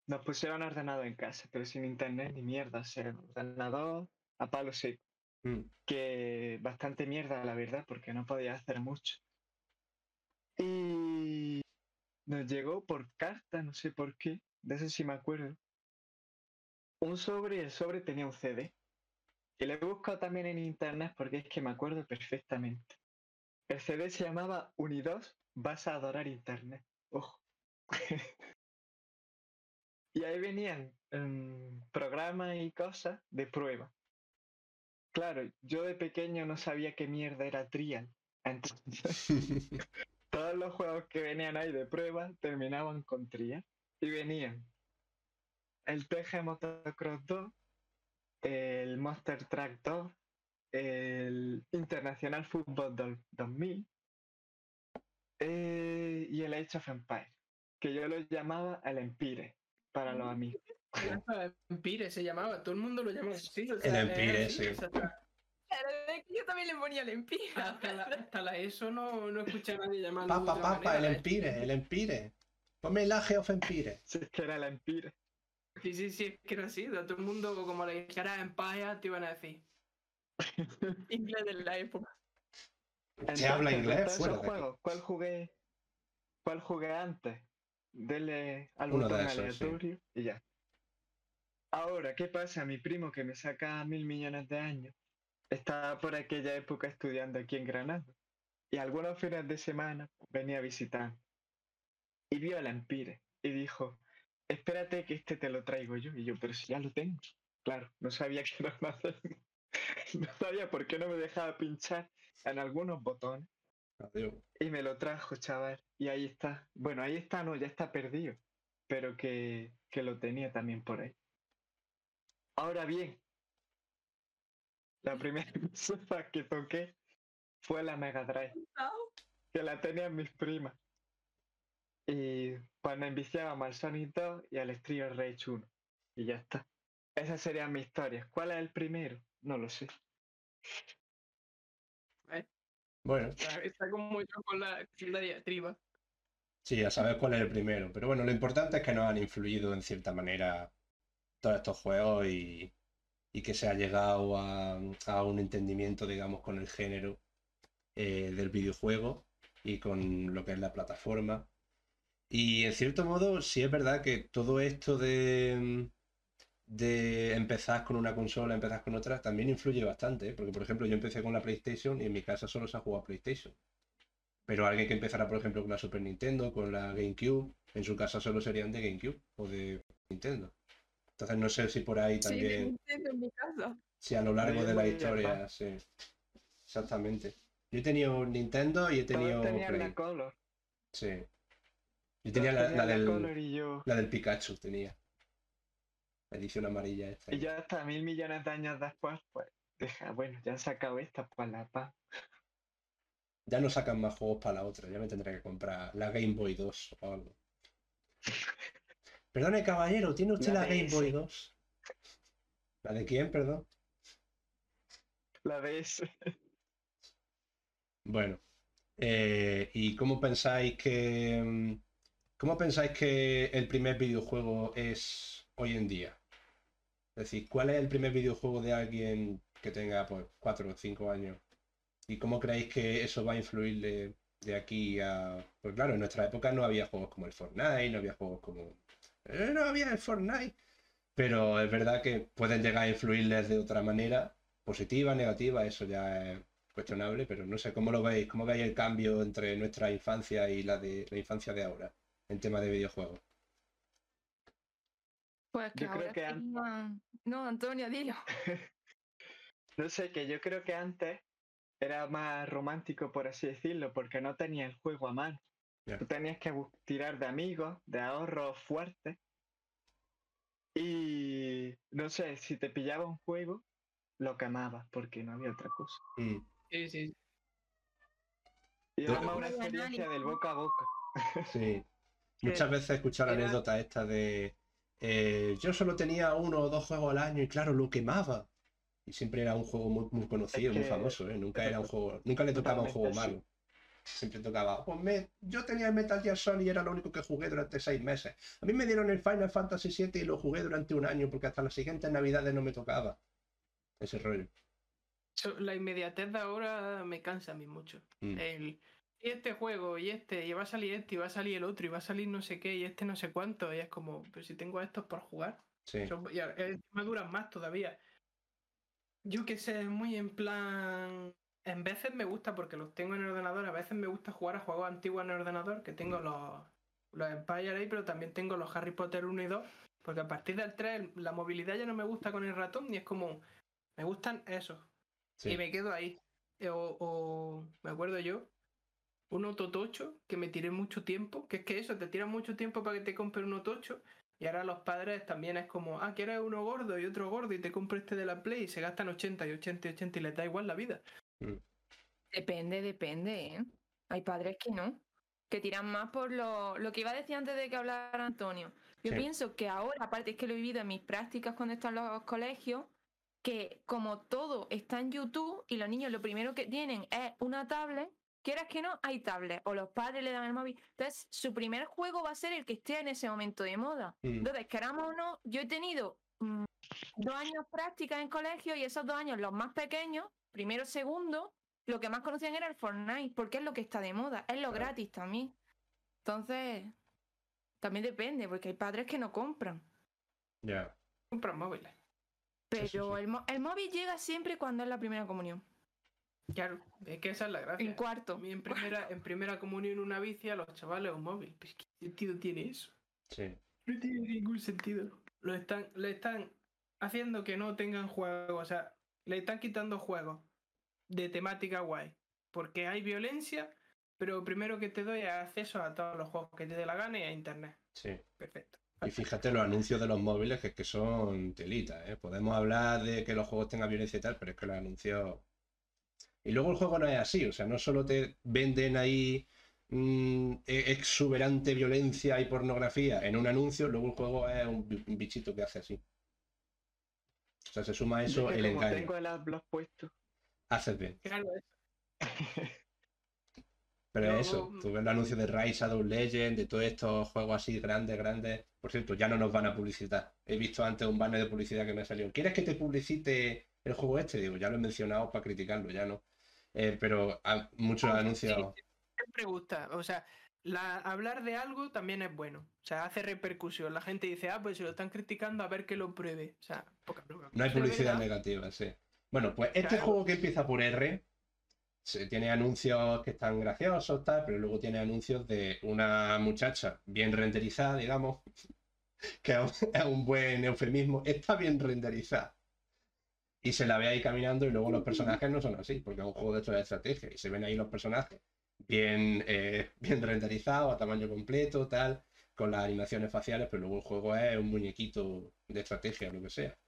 [SPEAKER 3] nos pusieron ordenador en casa, pero sin internet ni mierda, o sea, ordenador a palo seco
[SPEAKER 1] Mm.
[SPEAKER 3] que bastante mierda, la verdad, porque no podía hacer mucho. Y nos llegó por carta, no sé por qué, de eso sí me acuerdo. Un sobre y el sobre tenía un CD. Y lo he buscado también en internet porque es que me acuerdo perfectamente. El CD se llamaba Unidos, vas a adorar internet. Ojo. y ahí venían mm, programas y cosas de prueba. Claro, yo de pequeño no sabía qué mierda era Trial. Entonces, todos los juegos que venían ahí de prueba terminaban con Trial. Y venían el TG Motocross 2, el Monster Track 2, el Internacional Football do- 2000 eh, y el Age of Empires, que yo lo llamaba el Empire para los amigos.
[SPEAKER 2] Empire se llamaba, todo el mundo lo llamaba así. o
[SPEAKER 1] El
[SPEAKER 2] sea,
[SPEAKER 1] Empire,
[SPEAKER 2] así,
[SPEAKER 1] sí.
[SPEAKER 2] o sea, hasta,
[SPEAKER 4] Yo también le ponía el empira.
[SPEAKER 2] hasta la, hasta la ESO no, no escuché a nadie llamarlo.
[SPEAKER 1] Papa, papa, el
[SPEAKER 2] ¿eh?
[SPEAKER 1] Empire, el Empire. Ponme el Age of Empire.
[SPEAKER 3] Es que era el Empire.
[SPEAKER 2] Sí, sí, sí, es que era así. Todo el mundo, como le dijeras Empire, te iban a decir.
[SPEAKER 4] Inglés de la época.
[SPEAKER 1] Se habla inglés fuera de
[SPEAKER 3] juegos, ¿cuál jugué? ¿Cuál jugué antes? Dele al
[SPEAKER 1] Uno
[SPEAKER 3] botón
[SPEAKER 1] esos, sí.
[SPEAKER 3] aleatorio y ya. Ahora, ¿qué pasa? Mi primo que me saca mil millones de años estaba por aquella época estudiando aquí en Granada y algunos fines de semana venía a visitar y vio el Empire y dijo, espérate que este te lo traigo yo y yo, pero si ya lo tengo. Claro, no sabía que era una no sabía por qué no me dejaba pinchar en algunos botones. Y me lo trajo, chaval. Y ahí está. Bueno, ahí está, no, ya está perdido. Pero que, que lo tenía también por ahí. Ahora bien, la primera consola que toqué fue la Mega Drive, que la tenían mis primas. Y me enviciábamos al Sonic 2 y al Street Rage 1. Y ya está. Esas serían mis historias. ¿Cuál es el primero? No lo sé.
[SPEAKER 1] Bueno,
[SPEAKER 2] Está, está como yo con la, la diatriba.
[SPEAKER 1] sí, ya sabes cuál es el primero. Pero bueno, lo importante es que nos han influido en cierta manera todos estos juegos y, y que se ha llegado a, a un entendimiento, digamos, con el género eh, del videojuego y con lo que es la plataforma. Y en cierto modo, sí es verdad que todo esto de, de empezar con una consola, empezar con otra, también influye bastante, ¿eh? porque por ejemplo yo empecé con la PlayStation y en mi casa solo se ha jugado a PlayStation. Pero alguien que empezara, por ejemplo, con la Super Nintendo, con la GameCube, en su casa solo serían de GameCube o de Nintendo. Entonces no sé si por ahí
[SPEAKER 4] Sí, de
[SPEAKER 1] también,
[SPEAKER 4] Nintendo en mi casa.
[SPEAKER 1] si a lo largo de la historia, sí. Exactamente. Yo he tenido Nintendo y he tenido Play.
[SPEAKER 3] la Color.
[SPEAKER 1] Sí. Yo tenía la,
[SPEAKER 3] tenían
[SPEAKER 1] la del,
[SPEAKER 3] Color y yo.
[SPEAKER 1] la del Pikachu, tenía. Edición amarilla esta.
[SPEAKER 3] Y ya hasta mil millones de años después, pues, deja, bueno, ya han sacado esta, pues la paz.
[SPEAKER 1] Ya no sacan más juegos para la otra, ya me tendré que comprar la Game Boy 2 o algo. Perdone, caballero, ¿tiene usted
[SPEAKER 3] La
[SPEAKER 1] la, Game. Boy 2? ¿La de quién, perdón?
[SPEAKER 3] La DS.
[SPEAKER 1] Bueno, eh, ¿y cómo pensáis que mm, cómo pensáis que el primer videojuego es hoy en día? Es decir, ¿cuál es el primer videojuego de alguien que tenga pues 4 o 5 años? ¿Y cómo creéis que eso va a influir de, de aquí a... Pues claro, en nuestra época no había juegos como el Fortnite, no había juegos como... eh, no había el Fortnite. Pero es verdad que pueden llegar a influirles de otra manera, positiva, negativa, eso ya es cuestionable, pero no sé cómo lo veis, cómo veis el cambio entre nuestra infancia y la de la infancia de ahora en tema de videojuegos.
[SPEAKER 4] Pues que
[SPEAKER 3] Yo creo que an-
[SPEAKER 4] No, Antonio, dilo.
[SPEAKER 3] No sé, que yo creo que antes era más romántico, por así decirlo, porque no tenía el juego a mano. Tú tenías que tirar de amigos, de ahorros fuertes. Y no sé, si te pillaba un juego, lo quemabas, porque no había otra cosa.
[SPEAKER 1] Mm,
[SPEAKER 2] Sí, sí.
[SPEAKER 3] Y era más una experiencia del boca a boca.
[SPEAKER 1] sí. Muchas veces he escuchado la
[SPEAKER 2] era-
[SPEAKER 1] anécdota esta de eh, yo solo tenía uno o dos juegos al año y claro, lo quemaba. Y siempre era un juego muy, muy conocido, muy
[SPEAKER 3] que-
[SPEAKER 1] famoso, ¿eh? Nunca era un juego, nunca le tocaba un juego
[SPEAKER 3] sí.
[SPEAKER 1] malo. Siempre tocaba, pues me- yo tenía el Metal Gear Solid y era lo único que jugué durante seis meses. A mí me dieron el Final Fantasy VII y lo jugué durante un año porque hasta las siguientes navidades no me tocaba. Ese rollo.
[SPEAKER 2] So- La inmediatez de ahora me cansa a mí mucho.
[SPEAKER 1] Mm.
[SPEAKER 2] El, y este juego, y este, y va a salir este, y va a salir el otro, y va a salir no sé qué, y este no sé cuánto, y es como, pero si tengo estos por jugar.
[SPEAKER 1] Sí.
[SPEAKER 2] Y encima duran más todavía. Yo que sé, muy en plan. En veces me gusta porque los tengo en el ordenador, a veces me gusta jugar a juegos antiguos en el ordenador, que tengo los, los Empire ahí, pero también tengo los Harry Potter 1 y 2, porque a partir del 3 la movilidad ya no me gusta con el ratón, y es como, me gustan esos,
[SPEAKER 1] sí.
[SPEAKER 2] y me quedo ahí. Eh, O, o me acuerdo yo, un Ototocho que me tiré mucho tiempo, que es que eso, te tiran mucho tiempo para que te compre un Otocho, y ahora los padres también es como, ah, quieres uno gordo y otro gordo y te compro este de la Play y se gastan 80 y 80 y 80 y les da igual la vida.
[SPEAKER 4] Depende, depende, ¿eh? Hay padres que no, que tiran más por lo, lo que iba a decir antes de que hablara Antonio. Yo
[SPEAKER 1] Sí.
[SPEAKER 4] pienso que ahora, aparte es que lo he vivido en mis prácticas cuando están los colegios, que como todo está en YouTube y los niños lo primero que tienen es una tablet, quieras que no, hay tablet, o los padres le dan el móvil. Entonces, su primer juego va a ser el que esté en ese momento de moda.
[SPEAKER 1] Mm.
[SPEAKER 4] Entonces, queramos o no, yo he tenido mm, dos años prácticas en colegio y esos dos años, los más pequeños, primero, segundo, lo que más conocían era el Fortnite, porque es lo que está de moda, es lo
[SPEAKER 1] Claro.
[SPEAKER 4] gratis también. Entonces, también depende, porque hay padres que no compran.
[SPEAKER 1] Ya.
[SPEAKER 2] Compran móviles.
[SPEAKER 4] Pero
[SPEAKER 1] sí, sí.
[SPEAKER 4] El, el móvil llega siempre cuando es la primera comunión.
[SPEAKER 2] Claro, es que esa es la gracia.
[SPEAKER 4] En
[SPEAKER 2] A
[SPEAKER 4] cuarto.
[SPEAKER 2] mí en primera, en primera comunión una bici a los chavales un móvil. Pues, ¿Qué sentido tiene eso?
[SPEAKER 1] Sí.
[SPEAKER 2] No tiene ningún sentido. Lo están, le están haciendo que no tengan juego. O sea, le están quitando juegos de temática guay. Porque hay violencia, pero primero que te doy es acceso a todos los juegos que te dé la gana y a internet.
[SPEAKER 1] Sí.
[SPEAKER 2] Perfecto.
[SPEAKER 1] Y fíjate los anuncios de los móviles que, es que son telitas, ¿eh? Podemos hablar de que los juegos tengan violencia y tal, pero es que los anuncios... Y luego el juego no es así, o sea, no solo te venden ahí mm, e- exuberante violencia y pornografía en un anuncio, luego el juego es un, bi- un bichito que hace así. O sea, se suma a eso el engaño.
[SPEAKER 3] tengo el adblock puesto.
[SPEAKER 1] Haces bien.
[SPEAKER 2] Claro,
[SPEAKER 1] Pero
[SPEAKER 2] Luego,
[SPEAKER 1] eso, tú ves el anuncio de Rise, Shadow Legend, de todos estos juegos así grandes, grandes. Por cierto, ya no nos van a publicitar. He visto antes un banner de publicidad que me salió. ¿Quieres que te publicite el juego este? Digo, ya lo he mencionado para criticarlo, ya no. Eh, pero muchos
[SPEAKER 2] Ah,
[SPEAKER 1] anuncios.
[SPEAKER 2] sí. siempre gusta. O sea, la, hablar de algo también es bueno. O sea, hace repercusión. La gente dice, ah, pues se lo están criticando a ver que lo pruebe. O sea, poca broma.
[SPEAKER 1] No hay publicidad negativa, sí. Bueno, pues este
[SPEAKER 2] Claro.
[SPEAKER 1] juego que empieza por R se- tiene anuncios que están graciosos, tal, pero luego tiene anuncios de una muchacha bien renderizada, digamos, que es un buen eufemismo, está bien renderizada. Y se la ve ahí caminando y luego los personajes no son así, porque es un juego de de estrategia y se ven ahí los personajes bien, eh, bien renderizados, a tamaño completo, tal, con las animaciones faciales, pero luego el juego es un muñequito de estrategia, lo que sea.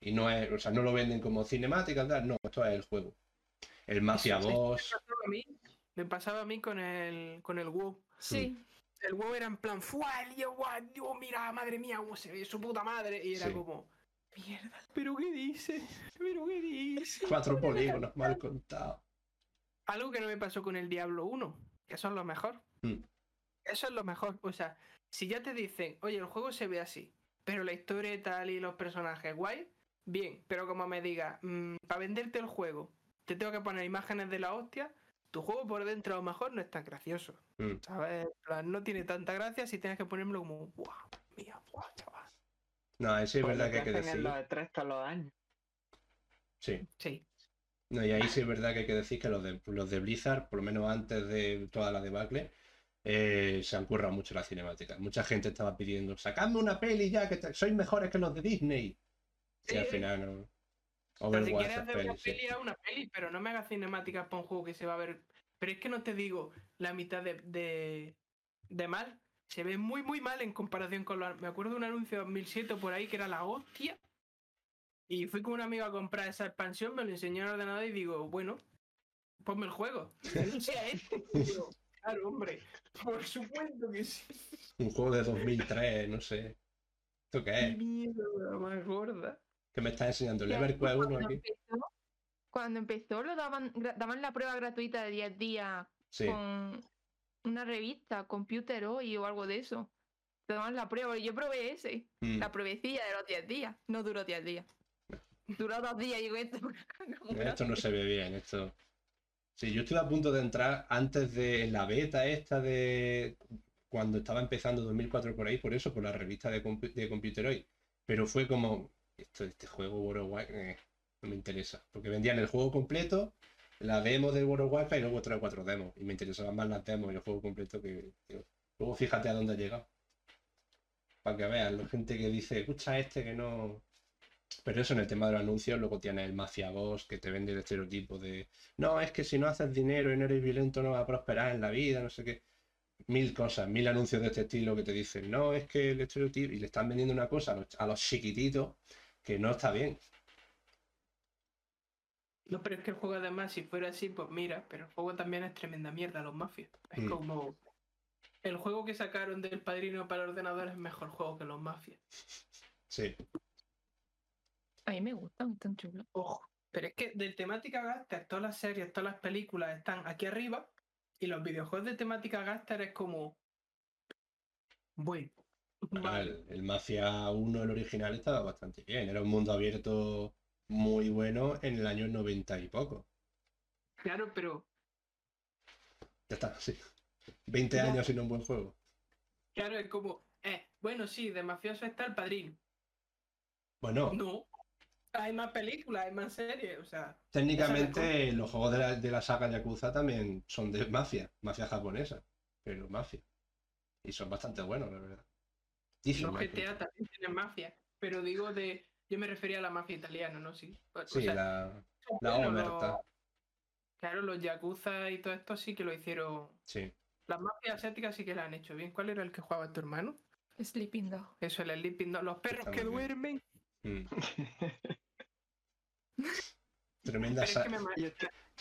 [SPEAKER 1] Y no es, o sea, no lo venden como cinemática, tal, no, esto es el juego. El Mafia
[SPEAKER 2] Sí, sí.
[SPEAKER 1] Boss.
[SPEAKER 2] Me pasaba a mí, me pasaba a mí con el, con el WoW.
[SPEAKER 4] Sí.
[SPEAKER 2] El WoW era en plan, ¡fua! el Dios, mira, madre mía, cómo se ve su puta madre. Y era
[SPEAKER 1] Sí.
[SPEAKER 2] como, mierda, ¿pero qué dice? ¿Pero qué dice?
[SPEAKER 1] Cuatro polígonos mal contados.
[SPEAKER 2] Algo que no me pasó con el Diablo 1, que eso es lo mejor.
[SPEAKER 1] Mm.
[SPEAKER 2] Eso es lo mejor. O sea, si ya te dicen, oye, el juego se ve así, pero la historia y tal y los personajes guay, bien, pero como me diga, para venderte el juego, te tengo que poner imágenes de la hostia, tu juego por dentro a lo mejor no es tan gracioso.
[SPEAKER 1] Mm.
[SPEAKER 2] ¿Sabes? En plan, No tiene tanta gracia si tienes que ponérmelo como, wow, mía, wow, chaval.
[SPEAKER 1] No, eso es
[SPEAKER 3] Pues
[SPEAKER 1] verdad que hay que decir.
[SPEAKER 3] los E3 todos los años.
[SPEAKER 1] Sí.
[SPEAKER 2] Sí.
[SPEAKER 1] No, y ahí sí es verdad que hay que decir que los de, los de Blizzard, por lo menos antes de toda la debacle, eh, se han currado mucho la cinemática. Mucha gente estaba pidiendo, sacadme una peli ya, que sois mejores que los de Disney. Y
[SPEAKER 2] Sí.
[SPEAKER 1] al final no.
[SPEAKER 2] O sea, si
[SPEAKER 1] Overwatch
[SPEAKER 2] quieres
[SPEAKER 1] es
[SPEAKER 2] hacer una
[SPEAKER 1] peli, sí.
[SPEAKER 2] peli, haz una peli, pero no me hagas cinemáticas para un juego que se va a ver. Pero es que no te digo la mitad de, de, de mal. Se ve muy, muy mal en comparación con lo. Me acuerdo de un anuncio de 2007 por ahí que era la hostia. Y fui con un amigo a comprar esa expansión, me lo enseñó en el ordenador y digo, bueno, ponme el juego. No sea este. Claro, hombre, por supuesto que sí.
[SPEAKER 1] Un juego de 2003, no sé. ¿Esto qué es?
[SPEAKER 2] mierda más gorda.
[SPEAKER 1] ¿Qué me estás enseñando? ¿El EverQuest
[SPEAKER 4] además,
[SPEAKER 1] 1
[SPEAKER 4] cuando
[SPEAKER 1] aquí?
[SPEAKER 4] empezó, cuando empezó lo daban, daban la prueba gratuita de 10 días
[SPEAKER 1] Sí.
[SPEAKER 4] con una revista, Computer Hoy o algo de eso. Te daban la prueba yo probé ese,
[SPEAKER 1] Mm.
[SPEAKER 4] la pruebecilla de los 10 días. No duró 10 días. Duró dos días y digo, esto,
[SPEAKER 1] Esto no se ve bien, esto. Sí, yo estuve a punto de entrar antes de la beta esta de cuando estaba empezando 2004 por ahí, por eso, por la revista de, compu- de Computer Hoy. Pero fue como, esto, este juego World of Warcraft, eh, no me interesa. Porque vendían el juego completo, la demo del World of Warcraft y luego tres o cuatro demos. Y me interesaban más las demos y el juego completo que. tío. Luego fíjate a dónde ha llegado. Para que veas, la gente que dice, escucha este que no. Pero eso en el tema de los anuncios, luego tienes el Mafia Boss que te vende el estereotipo de no, es que si no haces dinero y no eres violento no vas a prosperar en la vida, no sé qué. Mil cosas, mil anuncios de este estilo que te dicen, no, es que el estereotipo, y le están vendiendo una cosa a los, a los chiquititos que no está bien.
[SPEAKER 2] No, pero es que el juego además, si fuera así, pues mira, pero el juego también es tremenda mierda, los mafias. Es
[SPEAKER 1] Mm.
[SPEAKER 2] como. El juego que sacaron del padrino para ordenador es mejor juego que los mafias.
[SPEAKER 1] Sí,
[SPEAKER 4] A mí me gustan, están chulos.
[SPEAKER 2] Ojo. Pero es que de temática Gaster, todas las series, todas las películas están aquí arriba. Y los videojuegos de temática Gaster es como. Bueno.
[SPEAKER 1] Bueno,
[SPEAKER 2] Vale.
[SPEAKER 1] el, el Mafia 1, el original, estaba bastante bien. Era un mundo abierto muy bueno en el año 90 y poco.
[SPEAKER 2] Claro, pero.
[SPEAKER 1] Ya está, sí. 20
[SPEAKER 2] Ya.
[SPEAKER 1] años sin un buen juego.
[SPEAKER 2] Claro, es como. Eh, bueno, sí, de mafioso está el padrino.
[SPEAKER 1] Bueno,
[SPEAKER 2] No. Hay más películas, hay más series, o sea.
[SPEAKER 1] técnicamente los juegos de la, de la saga Yakuza también son de mafia, mafia japonesa, pero mafia. Y son bastante buenos, la verdad. Microsoft.
[SPEAKER 2] GTA también tienen mafia. Pero digo de Yo me refería a la mafia italiana, ¿no? Sí. O
[SPEAKER 1] Sí,
[SPEAKER 2] sea,
[SPEAKER 1] la, la
[SPEAKER 2] los-
[SPEAKER 1] omerta.
[SPEAKER 2] Claro, los yakuza y todo esto sí que lo hicieron.
[SPEAKER 1] Sí.
[SPEAKER 2] Las mafias asiáticas sí que la han hecho bien. ¿Cuál era el que jugaba tu hermano?
[SPEAKER 4] Sleeping Dog.
[SPEAKER 2] Eso, el Sleeping Dog. Los perros que
[SPEAKER 1] bien.
[SPEAKER 2] duermen.
[SPEAKER 1] Mm. Tremenda
[SPEAKER 2] es que me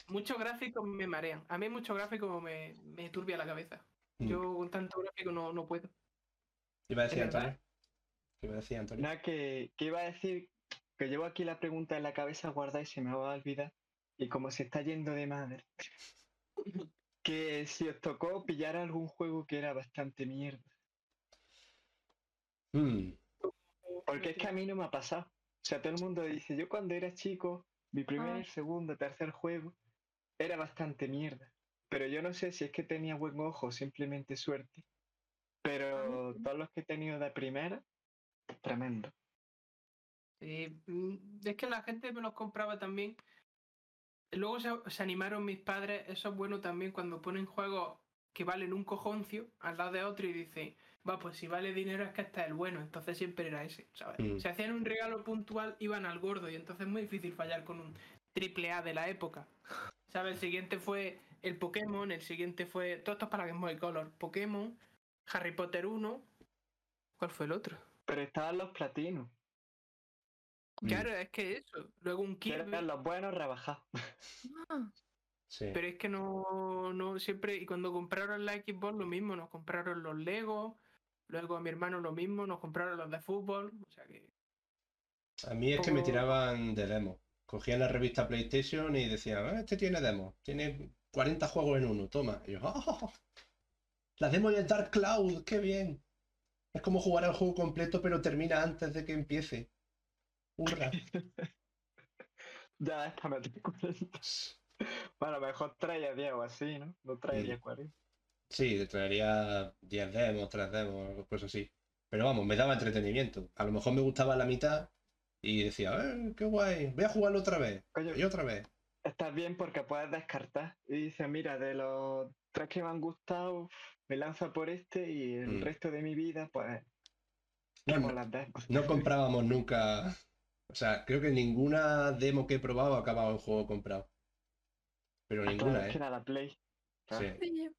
[SPEAKER 2] muchos gráficos me marean. A mí muchos gráficos me, me turbia la cabeza.
[SPEAKER 1] Mm.
[SPEAKER 2] Yo con tanto gráfico no, no puedo.
[SPEAKER 1] Iba a decir. Antonio. ¿Qué iba a decir Antonio?
[SPEAKER 3] Nada, que, que iba a decir que llevo aquí la pregunta en la cabeza guardada y se me va a olvidar. Y como se está yendo de madre. que si os tocó pillar algún juego que era bastante mierda.
[SPEAKER 1] Mm,
[SPEAKER 3] Porque es que a mí no me ha pasado. O sea, todo el mundo dice, yo cuando era chico, mi primer,
[SPEAKER 4] Ah.
[SPEAKER 3] segundo, tercer juego era bastante mierda. Pero yo no sé si es que tenía buen ojo o simplemente suerte. Pero todos los que he tenido de primera, tremendo.
[SPEAKER 2] Sí, mm, es que la gente me los compraba también. Luego se, se animaron mis padres, eso es bueno también cuando ponen juegos que valen un cojoncio al lado de otro y dicen, va, pues si vale dinero es que este es el bueno, entonces siempre era ese, ¿sabes?
[SPEAKER 1] Mm.
[SPEAKER 2] Si hacían un regalo puntual, iban al gordo y entonces es muy difícil fallar con un triple A de la época. ¿Sabes? El siguiente fue el Pokémon, el siguiente fue, todo esto es para Game Boy Color, Pokémon, Harry Potter 1, ¿cuál fue el otro?
[SPEAKER 3] Pero estaban los platinos,
[SPEAKER 1] mm,
[SPEAKER 2] Claro, es que eso, luego un Kirby.
[SPEAKER 3] eran los buenos rebajados.
[SPEAKER 4] Ah,
[SPEAKER 1] sí.
[SPEAKER 2] Pero es que no, no siempre, y cuando compraron la Xbox lo mismo, nos compraron los Lego, luego a mi hermano lo mismo, nos compraron los de fútbol, o sea que
[SPEAKER 1] A mí es que me tiraban de demo. Cogían la revista PlayStation y decían, "Ah, este tiene demo, tiene 40 juegos en uno, toma. Y yo, ¡ah! La demo de Dark Cloud, qué bien. Es como jugar al juego completo, pero termina antes de que empiece. Hurra.
[SPEAKER 3] Ya esta me. Bueno, mejor traía 10 o así, ¿no? No traería
[SPEAKER 1] Mm.
[SPEAKER 3] 40.
[SPEAKER 1] Sí, te traería 10 demos, 3 demos, pues así. Pero vamos, me daba entretenimiento. A lo mejor me gustaba la mitad y decía, "Eh, qué guay, voy a jugarlo otra vez.
[SPEAKER 3] Oye,
[SPEAKER 1] Y otra vez.
[SPEAKER 3] Estás bien porque puedes descartar. Y dices, mira, de los tres que me han gustado, me lanzo por este y el
[SPEAKER 1] Mm.
[SPEAKER 3] resto de mi vida, pues,
[SPEAKER 1] No,
[SPEAKER 3] las demos.
[SPEAKER 1] no comprábamos nunca. O sea, creo que ninguna demo que he probado ha acabado en juego comprado. Pero
[SPEAKER 3] Ah,
[SPEAKER 1] ninguna,
[SPEAKER 3] claro,
[SPEAKER 1] ¿eh?
[SPEAKER 3] era la Play. Claro,
[SPEAKER 1] Sí.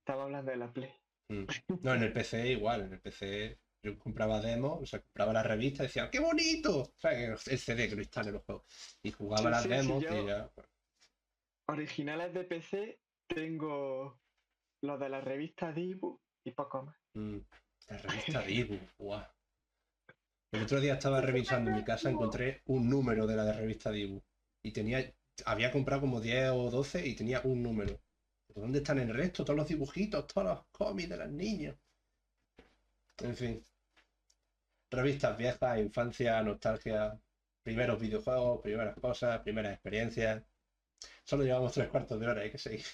[SPEAKER 3] Estaba hablando de la Play.
[SPEAKER 1] Mm. No, en el PC igual, en el PC yo compraba demos, o sea, compraba la revista y decía, ¡qué bonito! O sea, que el CD que lo instale los juegos. Y jugaba
[SPEAKER 3] Sí,
[SPEAKER 1] las
[SPEAKER 3] sí, sí,
[SPEAKER 1] demos
[SPEAKER 3] yo-
[SPEAKER 1] y ya.
[SPEAKER 3] Originales de PC, tengo los de la revista Dibu y poco más.
[SPEAKER 1] mm, La revista Dibu, guau. El otro día estaba revisando en mi casa, encontré un número de la de revista Dibu. Y tenía, había comprado como 10 o 12 y tenía un número. ¿Dónde están el resto? Todos los dibujitos, todos los cómics de las niñas. En fin. Revistas viejas, infancia, nostalgia, primeros videojuegos, primeras cosas, primeras experiencias. Solo llevamos tres cuartos de hora, hay que seguir.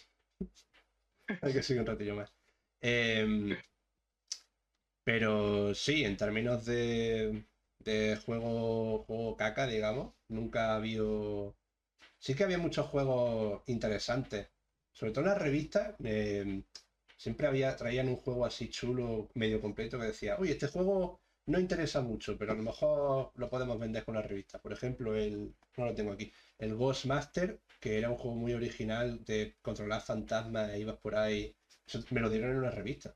[SPEAKER 1] Hay que seguir un ratillo más. Em, pero sí, en términos de, de juego, juego caca, digamos, nunca ha habido. Sí que había muchos juegos interesantes. Sobre todo en las revistas, em, siempre había, traían un juego así chulo, medio completo, que decía, oye, este juego no interesa mucho, pero a lo mejor lo podemos vender con la revista. Por ejemplo, el, no lo tengo aquí, el Ghost Master, que era un juego muy original de controlar fantasmas e ibas por ahí. Eso me lo dieron en una revista.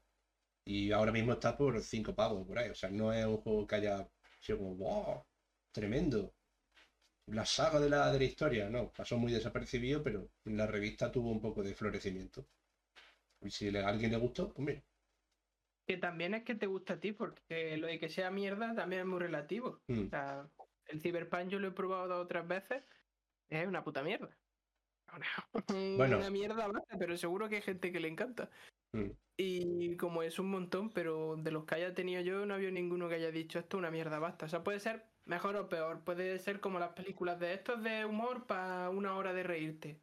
[SPEAKER 1] Y ahora mismo está por 5 pavos por ahí. O sea, no es un juego que haya sido wow, tremendo. La saga de la, de la historia, no, pasó muy desapercibido, pero la revista tuvo un poco de florecimiento. Y si a alguien le gustó, pues mira.
[SPEAKER 2] Que también es que te gusta a ti, porque lo de que sea mierda también es muy relativo.
[SPEAKER 1] Mm,
[SPEAKER 2] O sea, el Cyberpunk yo lo he probado dos o tres veces, es una puta mierda. Una,
[SPEAKER 1] Bueno.
[SPEAKER 2] una mierda pero seguro que hay gente que le encanta.
[SPEAKER 1] mm.
[SPEAKER 2] Y como es un montón, pero de los que haya tenido yo, no había ninguno que haya dicho esto es una mierda basta. O sea, puede ser mejor o peor. Puede ser como las películas de estos de humor para una hora de reírte.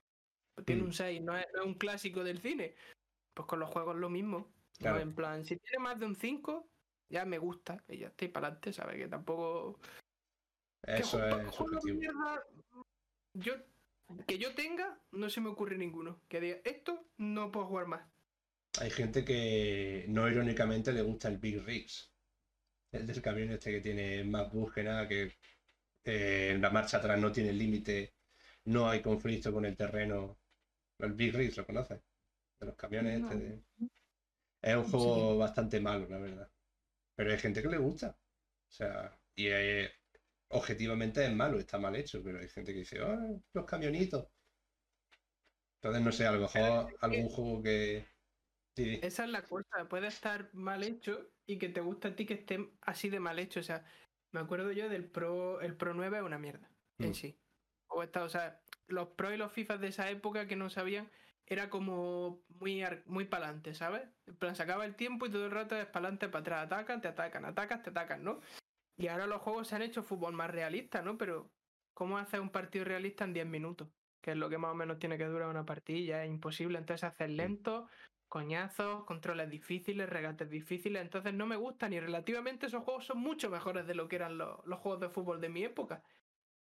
[SPEAKER 2] Tiene
[SPEAKER 1] Mm.
[SPEAKER 2] un 6, no es, no es un clásico del cine. Pues con los juegos lo mismo. ¿No?
[SPEAKER 1] Claro.
[SPEAKER 2] En plan, si tiene más de un 5, ya me gusta. Y ya estoy para adelante, ¿sabes? Que tampoco.
[SPEAKER 1] Eso es
[SPEAKER 2] de
[SPEAKER 1] subjetivo.
[SPEAKER 2] mierda, yo, que yo tenga, no se me ocurre ninguno. Que diga, esto no puedo jugar más.
[SPEAKER 1] Hay gente que no irónicamente le gusta el Big Rigs. El del camión este que tiene más bus que nada, que Eh, la marcha atrás no tiene límite, no hay conflicto con el terreno. El Big Rig, ¿lo conoces? De los camiones
[SPEAKER 4] No.
[SPEAKER 1] este de- Es un juego bastante malo, la verdad. Pero hay gente que le gusta. O sea, y objetivamente es malo, está mal hecho, pero hay gente que dice, "Ah, los camionitos. Entonces, no sé, a lo mejor algún juego que. Sí.
[SPEAKER 2] Esa es la cosa, puede estar mal hecho y que te guste a ti que esté así de mal hecho. O sea, me acuerdo yo del Pro, el Pro 9 es una mierda en
[SPEAKER 1] Mm.
[SPEAKER 2] sí. O, esta, o sea, los Pro y los FIFA de esa época que no sabían, era como muy, muy para adelante, ¿sabes? En plan, se acaba el tiempo y todo el rato es para adelante, para atrás, atacan, te atacan, atacas, te atacan, ¿no? Y ahora los juegos se han hecho fútbol más realista, ¿no? Pero, ¿cómo hacer un partido realista en 10 minutos? Que es lo que más o menos tiene que durar una partida, es imposible. Entonces hacer lento, coñazos, controles difíciles, regates difíciles. Entonces no me gustan y relativamente esos juegos son mucho mejores de lo que eran los, los juegos de fútbol de mi época.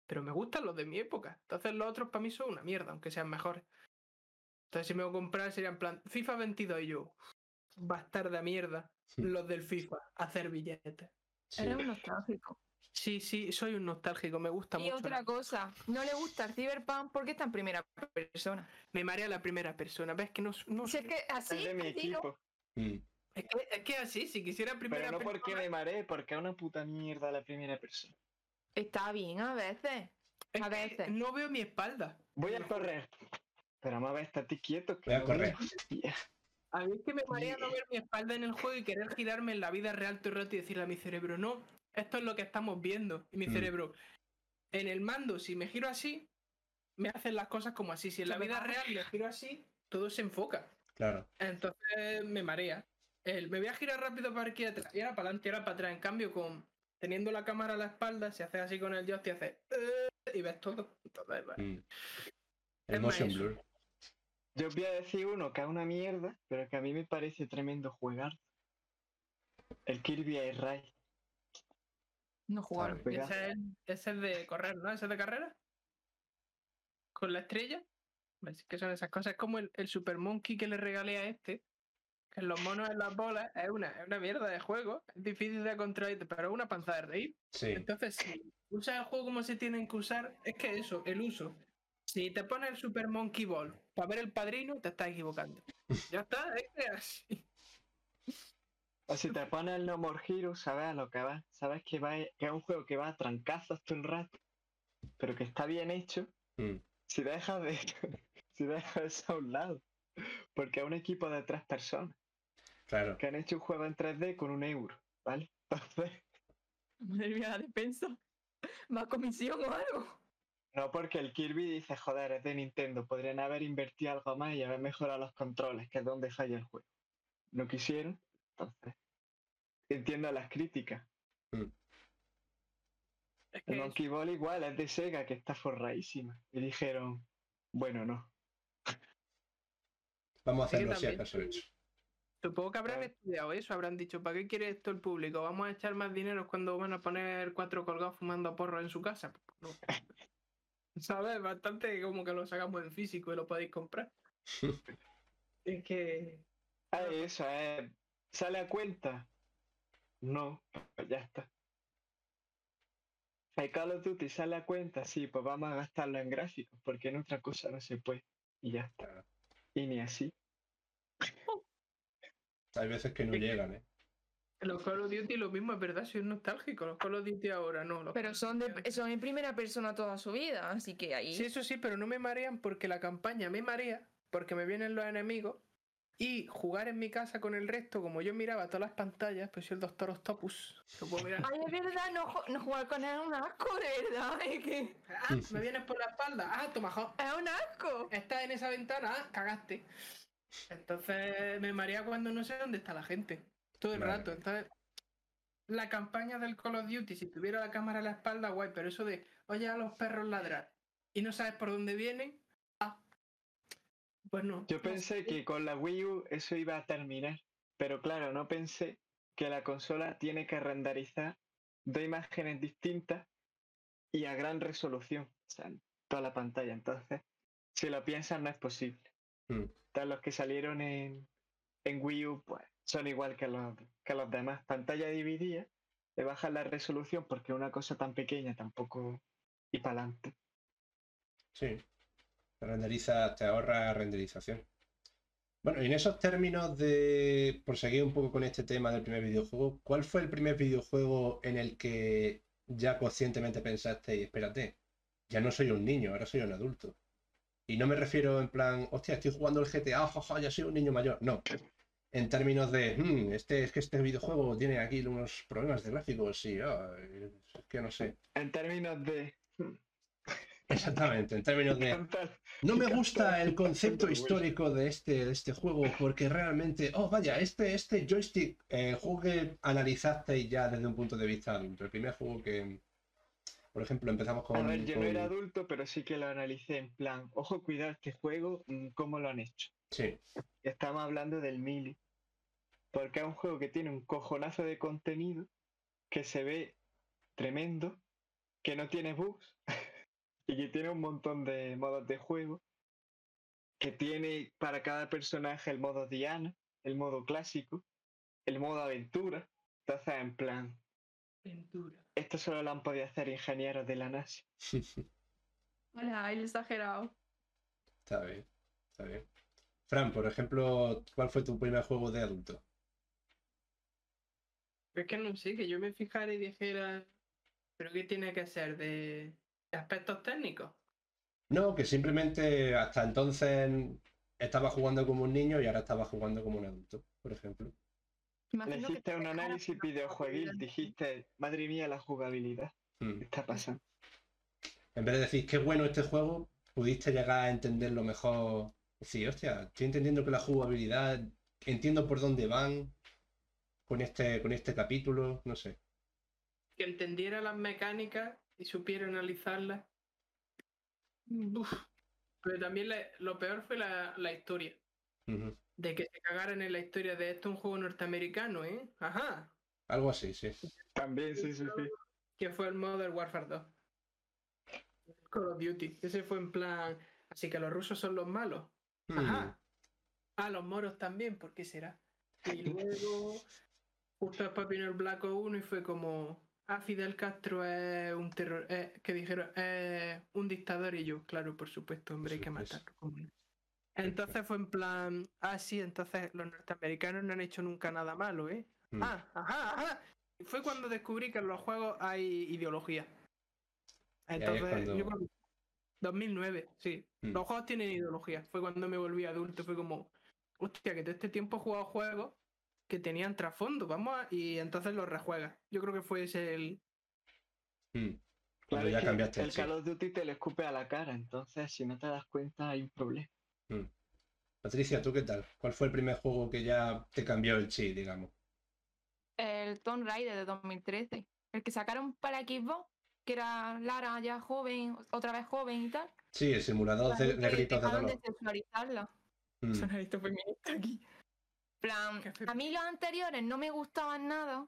[SPEAKER 2] Pero me gustan los de mi época. Entonces los otros para mí son una mierda, aunque sean mejores. Entonces si me voy a comprar sería en plan FIFA 22 y yo. Bastarda mierda. Los del FIFA. Hacer billetes.
[SPEAKER 1] sí.
[SPEAKER 4] Eres un nostálgico.
[SPEAKER 2] Sí, sí, soy un nostálgico, me gusta
[SPEAKER 4] Y
[SPEAKER 2] mucho.
[SPEAKER 4] otra cosa, no le gusta el Cyberpunk porque está en primera persona.
[SPEAKER 2] Me marea la primera persona. ¿Ves que no, no
[SPEAKER 4] Si es que así,
[SPEAKER 3] es de mi
[SPEAKER 4] no-
[SPEAKER 3] equipo.
[SPEAKER 1] Mm.
[SPEAKER 2] Es que, es que así, si quisiera primera
[SPEAKER 3] Pero no
[SPEAKER 2] persona.
[SPEAKER 3] porque me mareé, porque es una puta mierda la primera persona.
[SPEAKER 4] está bien a veces.
[SPEAKER 2] es
[SPEAKER 4] a
[SPEAKER 2] que
[SPEAKER 4] veces.
[SPEAKER 2] No veo mi espalda.
[SPEAKER 3] Voy a correr. Pero mamá, estate quieto. Que
[SPEAKER 1] Voy a
[SPEAKER 3] no
[SPEAKER 1] correr.
[SPEAKER 3] veo.
[SPEAKER 2] A mí es que me marea no ver mi espalda en el juego y querer girarme en la vida real todo el rato y decirle a mi cerebro, no, esto es lo que estamos viendo. Y mi
[SPEAKER 1] Mm.
[SPEAKER 2] cerebro, en el mando, si me giro así, me hacen las cosas como así. Si en la vida real me giro así, todo se enfoca.
[SPEAKER 1] Claro.
[SPEAKER 2] Entonces me marea. El, me voy a girar rápido para aquí atrás y ahora para adelante y ahora para atrás. En cambio, con teniendo la cámara a la espalda, se hace así con el joystick, hace "Eh", y ves todo. Entonces, bueno,
[SPEAKER 1] Mm.
[SPEAKER 2] Es
[SPEAKER 1] El motion
[SPEAKER 2] eso.
[SPEAKER 1] blur.
[SPEAKER 3] Yo os voy a decir uno que es una mierda, pero que a mí me parece tremendo jugar. El Kirby Air Ride.
[SPEAKER 4] No jugaron.
[SPEAKER 2] Ese es, ese es de correr, ¿no? ¿Ese es de carrera? ¿Con la estrella? Que son esas cosas? Es como el, el Super Monkey que le regalé a este. Que en los monos en las bolas es una, es una mierda de juego. Es difícil de controlar, pero es una panza de reír.
[SPEAKER 1] Sí.
[SPEAKER 2] Entonces, si usas el juego como se tienen que usar, es que eso, el uso. Si te pones el Super Monkey Ball para ver el padrino, te estás equivocando. Ya está, es que es así.
[SPEAKER 3] O si te pones el No More Heroes, sabes a lo que va. Sabes que, va, que es un juego que va a trancazos todo el rato, pero que está bien hecho.
[SPEAKER 1] Mm.
[SPEAKER 3] Si dejas de, si dejas eso a un lado. Porque es un equipo de tres personas
[SPEAKER 1] Claro.
[SPEAKER 3] que han hecho un juego en 3D con un euro, ¿vale? Entonces,
[SPEAKER 4] Madre mía, la defensa. ¿Más comisión o algo?
[SPEAKER 3] No porque el Kirby dice, joder, es de Nintendo, podrían haber invertido algo más y haber mejorado los controles, que es donde falla el juego. No quisieron, entonces. Entiendo las críticas.
[SPEAKER 2] Es
[SPEAKER 3] El Monkey Ball igual es de Sega, que está forradísima. Y dijeron, bueno, no.
[SPEAKER 1] Vamos a hacerlo así acaso hecho.
[SPEAKER 2] Supongo que habrán estudiado eso, habrán dicho, ¿para qué quiere esto el público? ¿Vamos a echar más dinero cuando van a poner cuatro colgados fumando porro en su casa? No. ¿Sabes? Bastante como que lo sacamos en físico y lo podéis comprar. es que...
[SPEAKER 3] Ah, eso, eh, ¿sale a cuenta? No, pues ya está. El Call of Duty sale a cuenta, sí, pues vamos a gastarlo en gráficos, porque en otra cosa no se puede. Y ya está. Y ni así.
[SPEAKER 1] Hay veces que no llegan, ¿eh?
[SPEAKER 2] Los Call of Duty lo mismo, es verdad, soy nostálgico. Los Call of Duty ahora no. los
[SPEAKER 4] Pero son, de, son en primera persona toda su vida, así que ahí.
[SPEAKER 2] Sí, eso sí, pero no me marean porque la campaña me marea, porque me vienen los enemigos. Y jugar en mi casa con el resto, como yo miraba todas las pantallas, pues soy el Doctor Octopus. Lo puedo mirar.
[SPEAKER 4] Ay, es verdad, no, no jugar con él es un asco, de verdad. Es que
[SPEAKER 2] Ah, me vienes por la espalda. Ah, toma, jo.
[SPEAKER 4] es un asco.
[SPEAKER 2] Estás en esa ventana, ah, cagaste. Entonces me marea cuando no sé dónde está la gente. Todo el
[SPEAKER 1] Vale.
[SPEAKER 2] rato. Entonces, la campaña del Call of Duty, si tuviera la cámara a la espalda, guay, pero eso de oye a los perros ladrar y no sabes por dónde vienen, ah, pues no.
[SPEAKER 3] Yo
[SPEAKER 2] No
[SPEAKER 3] pensé
[SPEAKER 2] sé.
[SPEAKER 3] que con la Wii U eso iba a terminar, pero claro, no pensé que la consola tiene que renderizar dos imágenes distintas y a gran resolución, o sea, en toda la pantalla. Entonces, si lo piensas, no es posible.
[SPEAKER 1] Mm.
[SPEAKER 3] Entonces, los que salieron en, en Wii U, pues son igual que los, que los demás. Pantalla dividida le bajas la resolución porque una cosa tan pequeña tampoco y para adelante.
[SPEAKER 1] Sí. Renderiza, te ahorra renderización. Bueno, y en esos términos de, por seguir un poco con este tema del primer videojuego, ¿cuál fue el primer videojuego en el que ya conscientemente pensaste, espérate, ya no soy un niño, ahora soy un adulto? Y no me refiero en plan, hostia, estoy jugando el GTA, jaja, ya soy un niño mayor. No. En términos de, "Hmm, este, es que este videojuego tiene aquí unos problemas de gráficos y ah, es que no sé.
[SPEAKER 3] En términos de...
[SPEAKER 1] Exactamente, en términos de, no me gusta el concepto histórico de este, de este juego porque realmente, oh vaya, este, este joystick, eh, juego que analizasteis ya desde un punto de vista adulto. El primer juego que, por ejemplo, empezamos con...
[SPEAKER 3] A ver, yo no
[SPEAKER 1] con-
[SPEAKER 3] era adulto, pero sí que lo analicé en plan, ojo, cuidado este juego, mm, cómo lo han hecho.
[SPEAKER 1] Sí,
[SPEAKER 3] Estamos hablando del Mili. Porque es un juego que tiene un cojonazo de contenido, que se ve tremendo, que no tiene bugs y que tiene un montón de modos de juego, que tiene para cada personaje el modo Diana, el modo clásico, el modo aventura. Entonces, en plan,
[SPEAKER 2] Ventura.
[SPEAKER 3] esto solo lo han podido hacer ingenieros de la NASA.
[SPEAKER 4] Hola, el exagerado.
[SPEAKER 1] está bien, está bien. Fran, por ejemplo, ¿cuál fue tu primer juego de adulto?
[SPEAKER 2] Es que no sé, que yo me fijara y dijera, ¿pero qué tiene que ser? ¿De, de aspectos técnicos?
[SPEAKER 1] No, que simplemente hasta entonces estaba jugando como un niño y ahora estaba jugando como un adulto, por ejemplo.
[SPEAKER 3] Le hiciste
[SPEAKER 4] te
[SPEAKER 3] un análisis videojueguil, dijiste, madre mía, la jugabilidad.
[SPEAKER 1] Hmm.
[SPEAKER 3] ¿Qué está pasando?
[SPEAKER 1] En vez de decir qué bueno este juego, pudiste llegar a entenderlo mejor. Decir, hostia, estoy entendiendo que la jugabilidad, entiendo por dónde van con este, con este capítulo, no sé.
[SPEAKER 2] Que entendiera las mecánicas y supiera analizarlas. Uf. Pero también la- lo peor fue la, la historia. De que se cagaran en la historia de esto es un juego norteamericano, ¿eh? Ajá.
[SPEAKER 1] Algo así, sí.
[SPEAKER 3] También, sí, sí, sí.
[SPEAKER 2] Que fue el Modern Warfare 2. Call of Duty. Ese fue en plan. Así que los rusos son los malos. Ajá. Ah, los moros también, ¿por qué será? Y luego, justo después vino el Black Ops 1 y fue como, ah, Fidel Castro es un terror, eh, que dijeron, es un dictador y yo, claro, por supuesto, hombre, hay que matarlo. Entonces fue en plan, ah, sí, entonces los norteamericanos no han hecho nunca nada malo, ¿eh?
[SPEAKER 1] Hmm.
[SPEAKER 2] Ah, ajá, ajá. Y Fue cuando descubrí que en los juegos hay ideología. Entonces,
[SPEAKER 1] cuando-
[SPEAKER 2] yo creo- 2009, sí.
[SPEAKER 1] Hmm.
[SPEAKER 2] Los juegos tienen ideología. Fue cuando me volví adulto. Fue como, hostia, que todo este tiempo he jugado juegos que tenían trasfondo, vamos a... Y entonces los rejuegas. Yo creo que fue ese el...
[SPEAKER 1] Hmm.
[SPEAKER 3] Claro,
[SPEAKER 1] ya cambiaste el
[SPEAKER 3] el. Call of Duty te lo escupe a la cara, entonces si no te das cuenta hay un problema.
[SPEAKER 1] Patricia, ¿tú qué tal? ¿Cuál fue el primer juego que ya te cambió el chip, digamos?
[SPEAKER 4] El Tomb Raider de 2013. El que sacaron para Xbox, que era Lara ya joven, otra vez joven y tal.
[SPEAKER 1] Sí, el simulador de, de gritos de dolor.
[SPEAKER 4] de sexualizarla.
[SPEAKER 1] Hmm.
[SPEAKER 2] Esto feminista aquí.
[SPEAKER 4] Plan, a mí los anteriores no me gustaban nada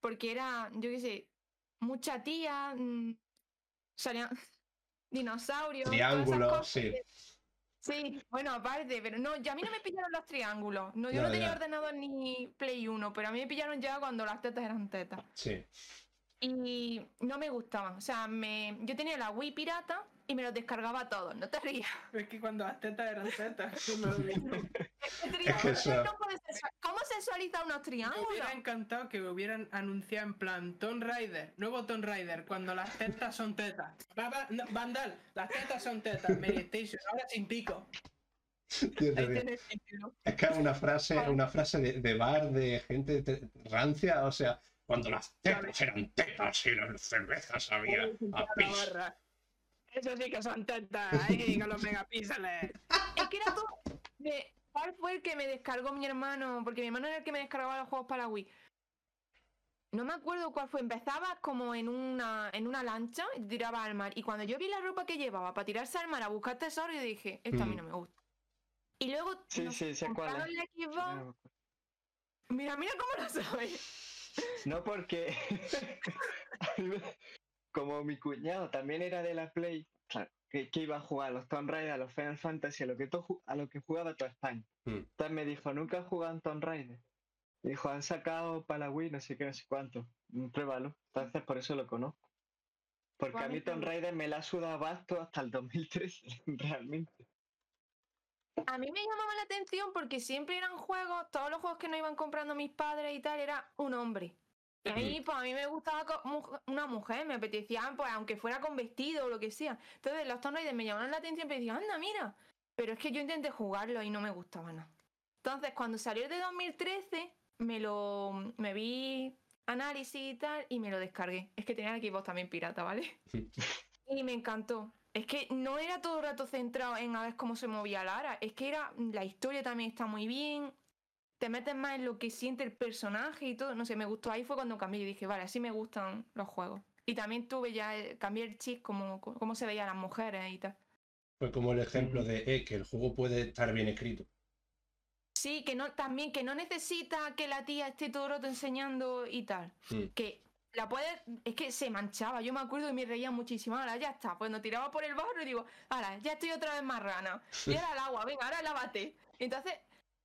[SPEAKER 4] porque era, yo qué sé, mucha tía, mm, salían dinosaurios,
[SPEAKER 1] Triángulos, sí.
[SPEAKER 4] Sí, bueno, aparte, pero no, ya a mí no me pillaron los triángulos. No, yo
[SPEAKER 1] Ya,
[SPEAKER 4] no tenía
[SPEAKER 1] ya.
[SPEAKER 4] ordenador ni Play 1, pero a mí me pillaron ya cuando las tetas eran tetas.
[SPEAKER 1] Sí.
[SPEAKER 4] Y no me gustaban. O sea, me, yo tenía la Wii pirata y me los descargaba todos, no te rías.
[SPEAKER 2] Es que cuando las tetas eran tetas, no
[SPEAKER 1] eso-
[SPEAKER 4] ¿Cómo sexualiza unos
[SPEAKER 2] Me
[SPEAKER 4] triángulos?
[SPEAKER 2] hubiera encantado que hubieran anunciado en plan Tomb Raider, nuevo Tomb Raider, cuando las tetas son tetas. Va- va- no, Vandal, las tetas son tetas. Mary Station, ahora sin pico.
[SPEAKER 1] Es que es una frase, una frase de, de bar de gente te- rancia, o sea, cuando las tetas eran tetas y las cervezas había a pis.
[SPEAKER 2] Eso sí que son tetas, ahí con los megapíxeles.
[SPEAKER 4] Es que era todo de ¿Cuál fue el que me descargó mi hermano? Porque mi hermano era el que me descargaba los juegos para la Wii. No me acuerdo cuál fue. Empezaba como en una, en una lancha y te tiraba al mar. Y cuando yo vi la ropa que llevaba para tirarse al mar a buscar tesoro, yo dije, esto a mí
[SPEAKER 1] Mm.
[SPEAKER 4] no me gusta. Y luego
[SPEAKER 3] Sí,
[SPEAKER 4] nos
[SPEAKER 3] sí, sé cuál es.
[SPEAKER 4] la Xbox. Mira, mira cómo lo sabes.
[SPEAKER 3] No porque a mí me- como mi cuñado también era de la Play, claro, que, que iba a jugar a los Tomb Raider, a los Final Fantasy, a lo que, to- a lo que jugaba toda España.
[SPEAKER 1] Mm.
[SPEAKER 3] Entonces me dijo, nunca he jugado en Tomb Raider. Dijo, han sacado para la Wii no sé qué, no sé cuánto. Mm, Pruébalo. Entonces por eso lo conozco. Porque a mí Tomb Raider me la ha sudado basto hasta el 2013, realmente.
[SPEAKER 4] A mí me llamaba la atención porque siempre eran juegos, todos los juegos que nos iban comprando mis padres y tal, era un hombre. Y a mí, pues a mí me gustaba una mujer, me apetecía, pues aunque fuera con vestido o lo que sea. Entonces los Tomb Raider me llamaron la atención y decía, anda, mira. Pero es que yo intenté jugarlo y no me gustaba nada. Entonces, cuando salió el de 2013, me lo me vi análisis y tal y me lo descargué. Es que tenía el equipo también pirata, ¿vale? y me encantó. Es que no era todo el rato centrado en a ver cómo se movía Lara, es que era la historia también está muy bien. Te metes más en lo que siente el personaje y todo. No sé, me gustó. Ahí fue cuando cambié y dije, vale, así me gustan los juegos. Y también tuve ya, eh, cambié el chip como cómo se veían las mujeres y tal.
[SPEAKER 1] Fue como el ejemplo de eh, que el juego puede estar bien escrito.
[SPEAKER 4] Sí, que no, también que no necesita que la tía esté todo el rato enseñando y tal.
[SPEAKER 1] Mm.
[SPEAKER 4] Que la puede, es que se manchaba, yo me acuerdo y me reía muchísimo. Ahora ya está, pues nos tiraba por el barro y digo, ahora ya estoy otra vez más rana. Y ahora el agua, venga, ahora lávate. Entonces,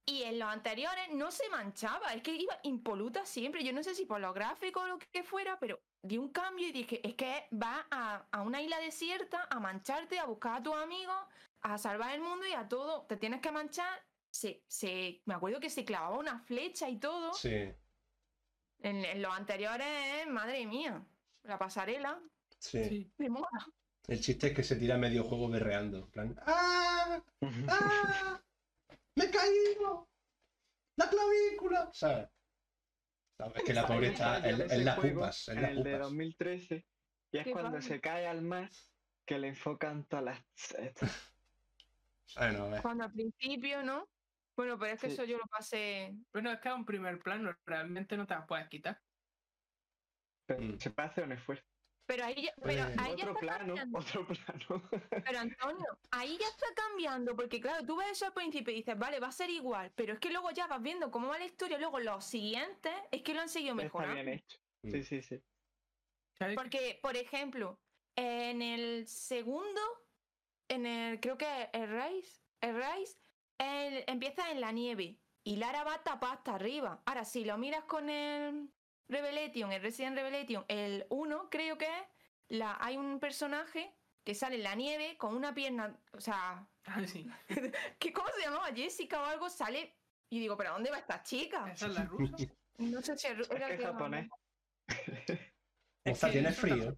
[SPEAKER 4] y en los anteriores no se manchaba, es que iba impoluta siempre. Yo no sé si por los gráficos o lo que fuera, pero di un cambio y dije, es que va a, a una isla desierta a mancharte, a buscar a tus amigos, a salvar el mundo y a todo. Te tienes que manchar. Se, se, me acuerdo que se clavaba una flecha y todo.
[SPEAKER 1] Sí,
[SPEAKER 4] En, en los anteriores, eh, madre mía, la pasarela
[SPEAKER 1] sí.
[SPEAKER 2] Sí.
[SPEAKER 4] de moda.
[SPEAKER 1] El chiste es que se tira medio juego berreando. en plan, ¡Ah! ¡Ah! ¡Me he caído! ¡La clavícula! ¿Sabes? Sabes Es que la pobre está en,
[SPEAKER 3] de
[SPEAKER 1] en las pupas. En
[SPEAKER 3] en
[SPEAKER 1] las
[SPEAKER 3] el de
[SPEAKER 1] pupas.
[SPEAKER 3] 2013, y es cuando
[SPEAKER 4] padre.
[SPEAKER 3] se cae al mar que le enfocan todas las... estas.
[SPEAKER 1] Bueno, a ver.
[SPEAKER 4] Cuando al principio, ¿no? Bueno, pero es que
[SPEAKER 3] Sí.
[SPEAKER 4] eso yo lo pasé.
[SPEAKER 2] Bueno, es que es un primer plano, realmente no te las puedes quitar.
[SPEAKER 3] Pero
[SPEAKER 1] Mm.
[SPEAKER 3] se puede hacer un esfuerzo.
[SPEAKER 4] Pero ahí ya, pero
[SPEAKER 1] Pues,
[SPEAKER 4] ahí ya
[SPEAKER 3] otro
[SPEAKER 4] está
[SPEAKER 3] plano,
[SPEAKER 4] cambiando.
[SPEAKER 3] otro plano.
[SPEAKER 4] Pero Antonio, ahí ya está cambiando, porque claro, tú ves eso al principio y dices, vale, va a ser igual, pero es que luego ya vas viendo cómo va la historia, luego los siguientes es que lo han seguido
[SPEAKER 3] Está
[SPEAKER 4] mejorando.
[SPEAKER 3] bien hecho.
[SPEAKER 1] Mm.
[SPEAKER 3] Sí, sí, sí.
[SPEAKER 4] Porque, por ejemplo, en el segundo, en el, creo que el Rise, el Rise, él empieza en la nieve y Lara va tapada hasta arriba. Ahora, si lo miras con el Revelation, el Resident Revelation, el 1 creo que es, la, hay un personaje que sale en la nieve con una pierna, o sea,
[SPEAKER 2] Ah, sí.
[SPEAKER 4] ¿qué, ¿cómo se llamaba? Jessica o algo, sale y digo, ¿pero dónde va esta chica?
[SPEAKER 2] Esa es la rusa.
[SPEAKER 4] No sé si era
[SPEAKER 3] Es que es japonés.
[SPEAKER 2] Es que
[SPEAKER 1] tiene frío.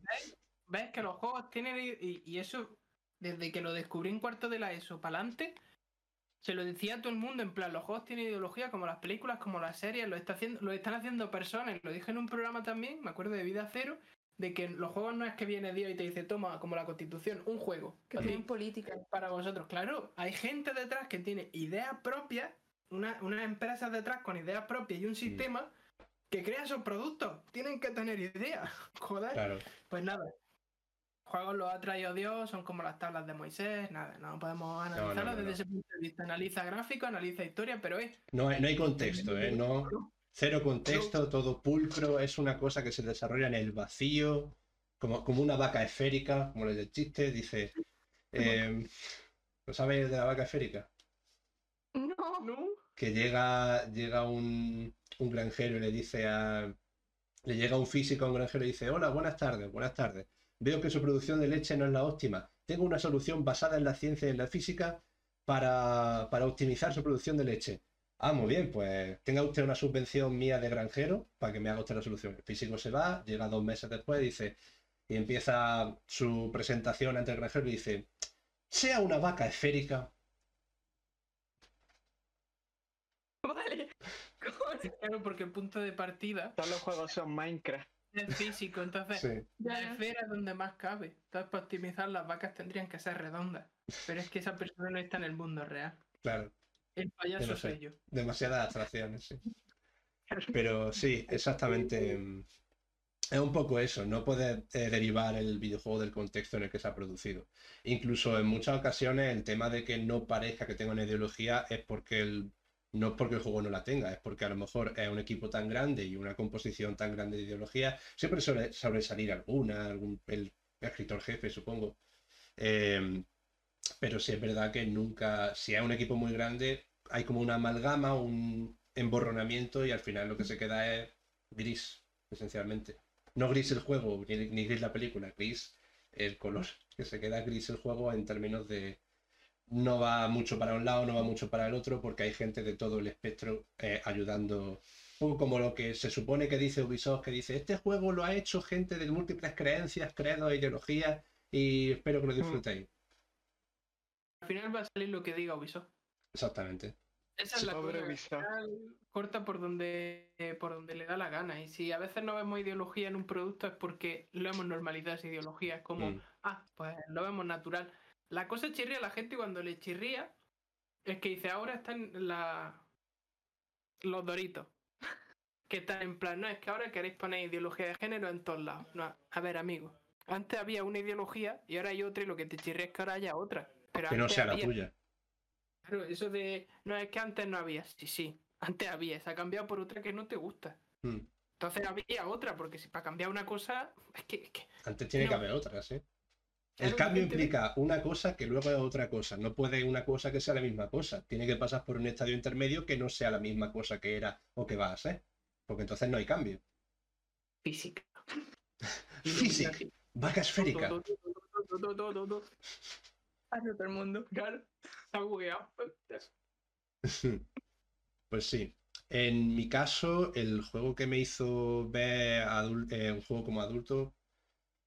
[SPEAKER 2] Ves que los juegos tienen. Y, y eso, desde que lo descubrí en cuarto de la ESO para adelante, se lo decía a todo el mundo. En plan, los juegos tienen ideología como las películas, como las series, lo, está haciendo, lo están haciendo personas. Lo dije en un programa también, me acuerdo de Vida Cero, de que los juegos no es que viene Dios y te dice, toma, como la constitución, un juego.
[SPEAKER 4] que tienen política.
[SPEAKER 2] para vosotros. Claro, hay gente detrás que tiene ideas propias, una- unas empresas detrás con ideas propias y un sistema que crea esos productos. Tienen que tener ideas. Joder.
[SPEAKER 1] Claro.
[SPEAKER 2] Pues nada. Juegos los ha traído Dios, son como las tablas de Moisés, nada, no podemos analizarlo
[SPEAKER 1] no, no,
[SPEAKER 2] desde
[SPEAKER 1] no.
[SPEAKER 2] ese punto de vista. Analiza gráfico, analiza historia, pero es
[SPEAKER 1] No hay, no hay contexto, ¿eh? No, cero contexto, todo pulcro, es una cosa que se desarrolla en el vacío, como, como una vaca esférica, como les del chiste, dice... eh, ¿No sabéis de la vaca esférica?
[SPEAKER 4] No.
[SPEAKER 2] ¿no?
[SPEAKER 1] que llega, llega un, un granjero y le dice a. Le llega un físico a un granjero y dice: Hola, buenas tardes, buenas tardes. Veo que su producción de leche no es la óptima. Tengo una solución basada en la ciencia y en la física para, para optimizar su producción de leche. Ah, muy bien, pues tenga usted una subvención mía de granjero para que me haga usted la solución. El físico se va, llega dos meses después, dice, y empieza su presentación ante el granjero y dice: Sea una vaca esférica
[SPEAKER 4] Vale.
[SPEAKER 2] Claro, porque el punto de partida
[SPEAKER 3] Todos los juegos son Minecraft.
[SPEAKER 2] Es físico, entonces
[SPEAKER 1] Sí.
[SPEAKER 2] la esfera es donde más cabe. Entonces, para optimizar, las vacas tendrían que ser redondas. Pero es que esa persona no está en el mundo real.
[SPEAKER 1] Claro.
[SPEAKER 2] El payaso
[SPEAKER 1] lo sé.
[SPEAKER 2] soy yo.
[SPEAKER 1] demasiadas abstracciones, sí. Pero sí, exactamente. mm, Es un poco eso, no puedes eh, derivar el videojuego del contexto en el que se ha producido. Incluso en muchas ocasiones el tema de que no parezca que tenga una ideología es porque el, no es porque el juego no la tenga, es porque a lo mejor es un equipo tan grande y una composición tan grande de ideología, siempre suele sobresalir alguna, algún, el escritor jefe, supongo. Em, pero sí es verdad que nunca, si es un equipo muy grande, hay como una amalgama, un, emborronamiento y al final lo que se queda es gris, esencialmente. No gris el juego, ni, ni gris la película, gris el color, que se queda gris el juego en términos de no va mucho para un lado, no va mucho para el otro, porque hay gente de todo el espectro eh, ayudando. Como lo que se supone que dice Ubisoft, que dice, este juego lo ha hecho gente de múltiples creencias, credos, ideologías, y espero que lo disfrutéis.
[SPEAKER 2] Al final va a salir lo que diga Ubisoft.
[SPEAKER 1] Exactamente.
[SPEAKER 2] Esa es la
[SPEAKER 3] Pobre
[SPEAKER 2] cosa. Corta por donde, eh, por donde le da la gana. Y si a veces no vemos ideología en un producto es porque lo hemos normalizado esa ideología. Es como,
[SPEAKER 1] Mm.
[SPEAKER 2] ah, pues lo vemos natural. La cosa chirría a la gente cuando le chirría es que dice, ahora están la... los doritos. Que están en plan, no, es que ahora queréis poner ideología de género en todos lados. No, a ver, amigos. Antes había una ideología y ahora hay otra y lo que te chirría es que ahora haya otra. Pero
[SPEAKER 1] Que no sea la tuya.
[SPEAKER 2] Claro, eso de. No, es que antes no había. Sí, sí. Antes había. Se ha cambiado por otra que no te gusta.
[SPEAKER 1] Mm.
[SPEAKER 2] Entonces había otra, porque si para cambiar una cosa. Es que. es que-
[SPEAKER 1] Antes tiene que haber otras, ¿eh? El cambio implica una cosa que luego es otra cosa. No puede una cosa que sea la misma cosa. Tiene que pasar por un estadio intermedio que no sea la misma cosa que era o que va a ser. Porque entonces no hay cambio.
[SPEAKER 2] Física.
[SPEAKER 1] Física. Vaca esférica.
[SPEAKER 2] Todo, todo, el mundo. Claro. Está bugueado.
[SPEAKER 1] Pues sí. En mi caso, el juego que me hizo ver eh, un juego como adulto,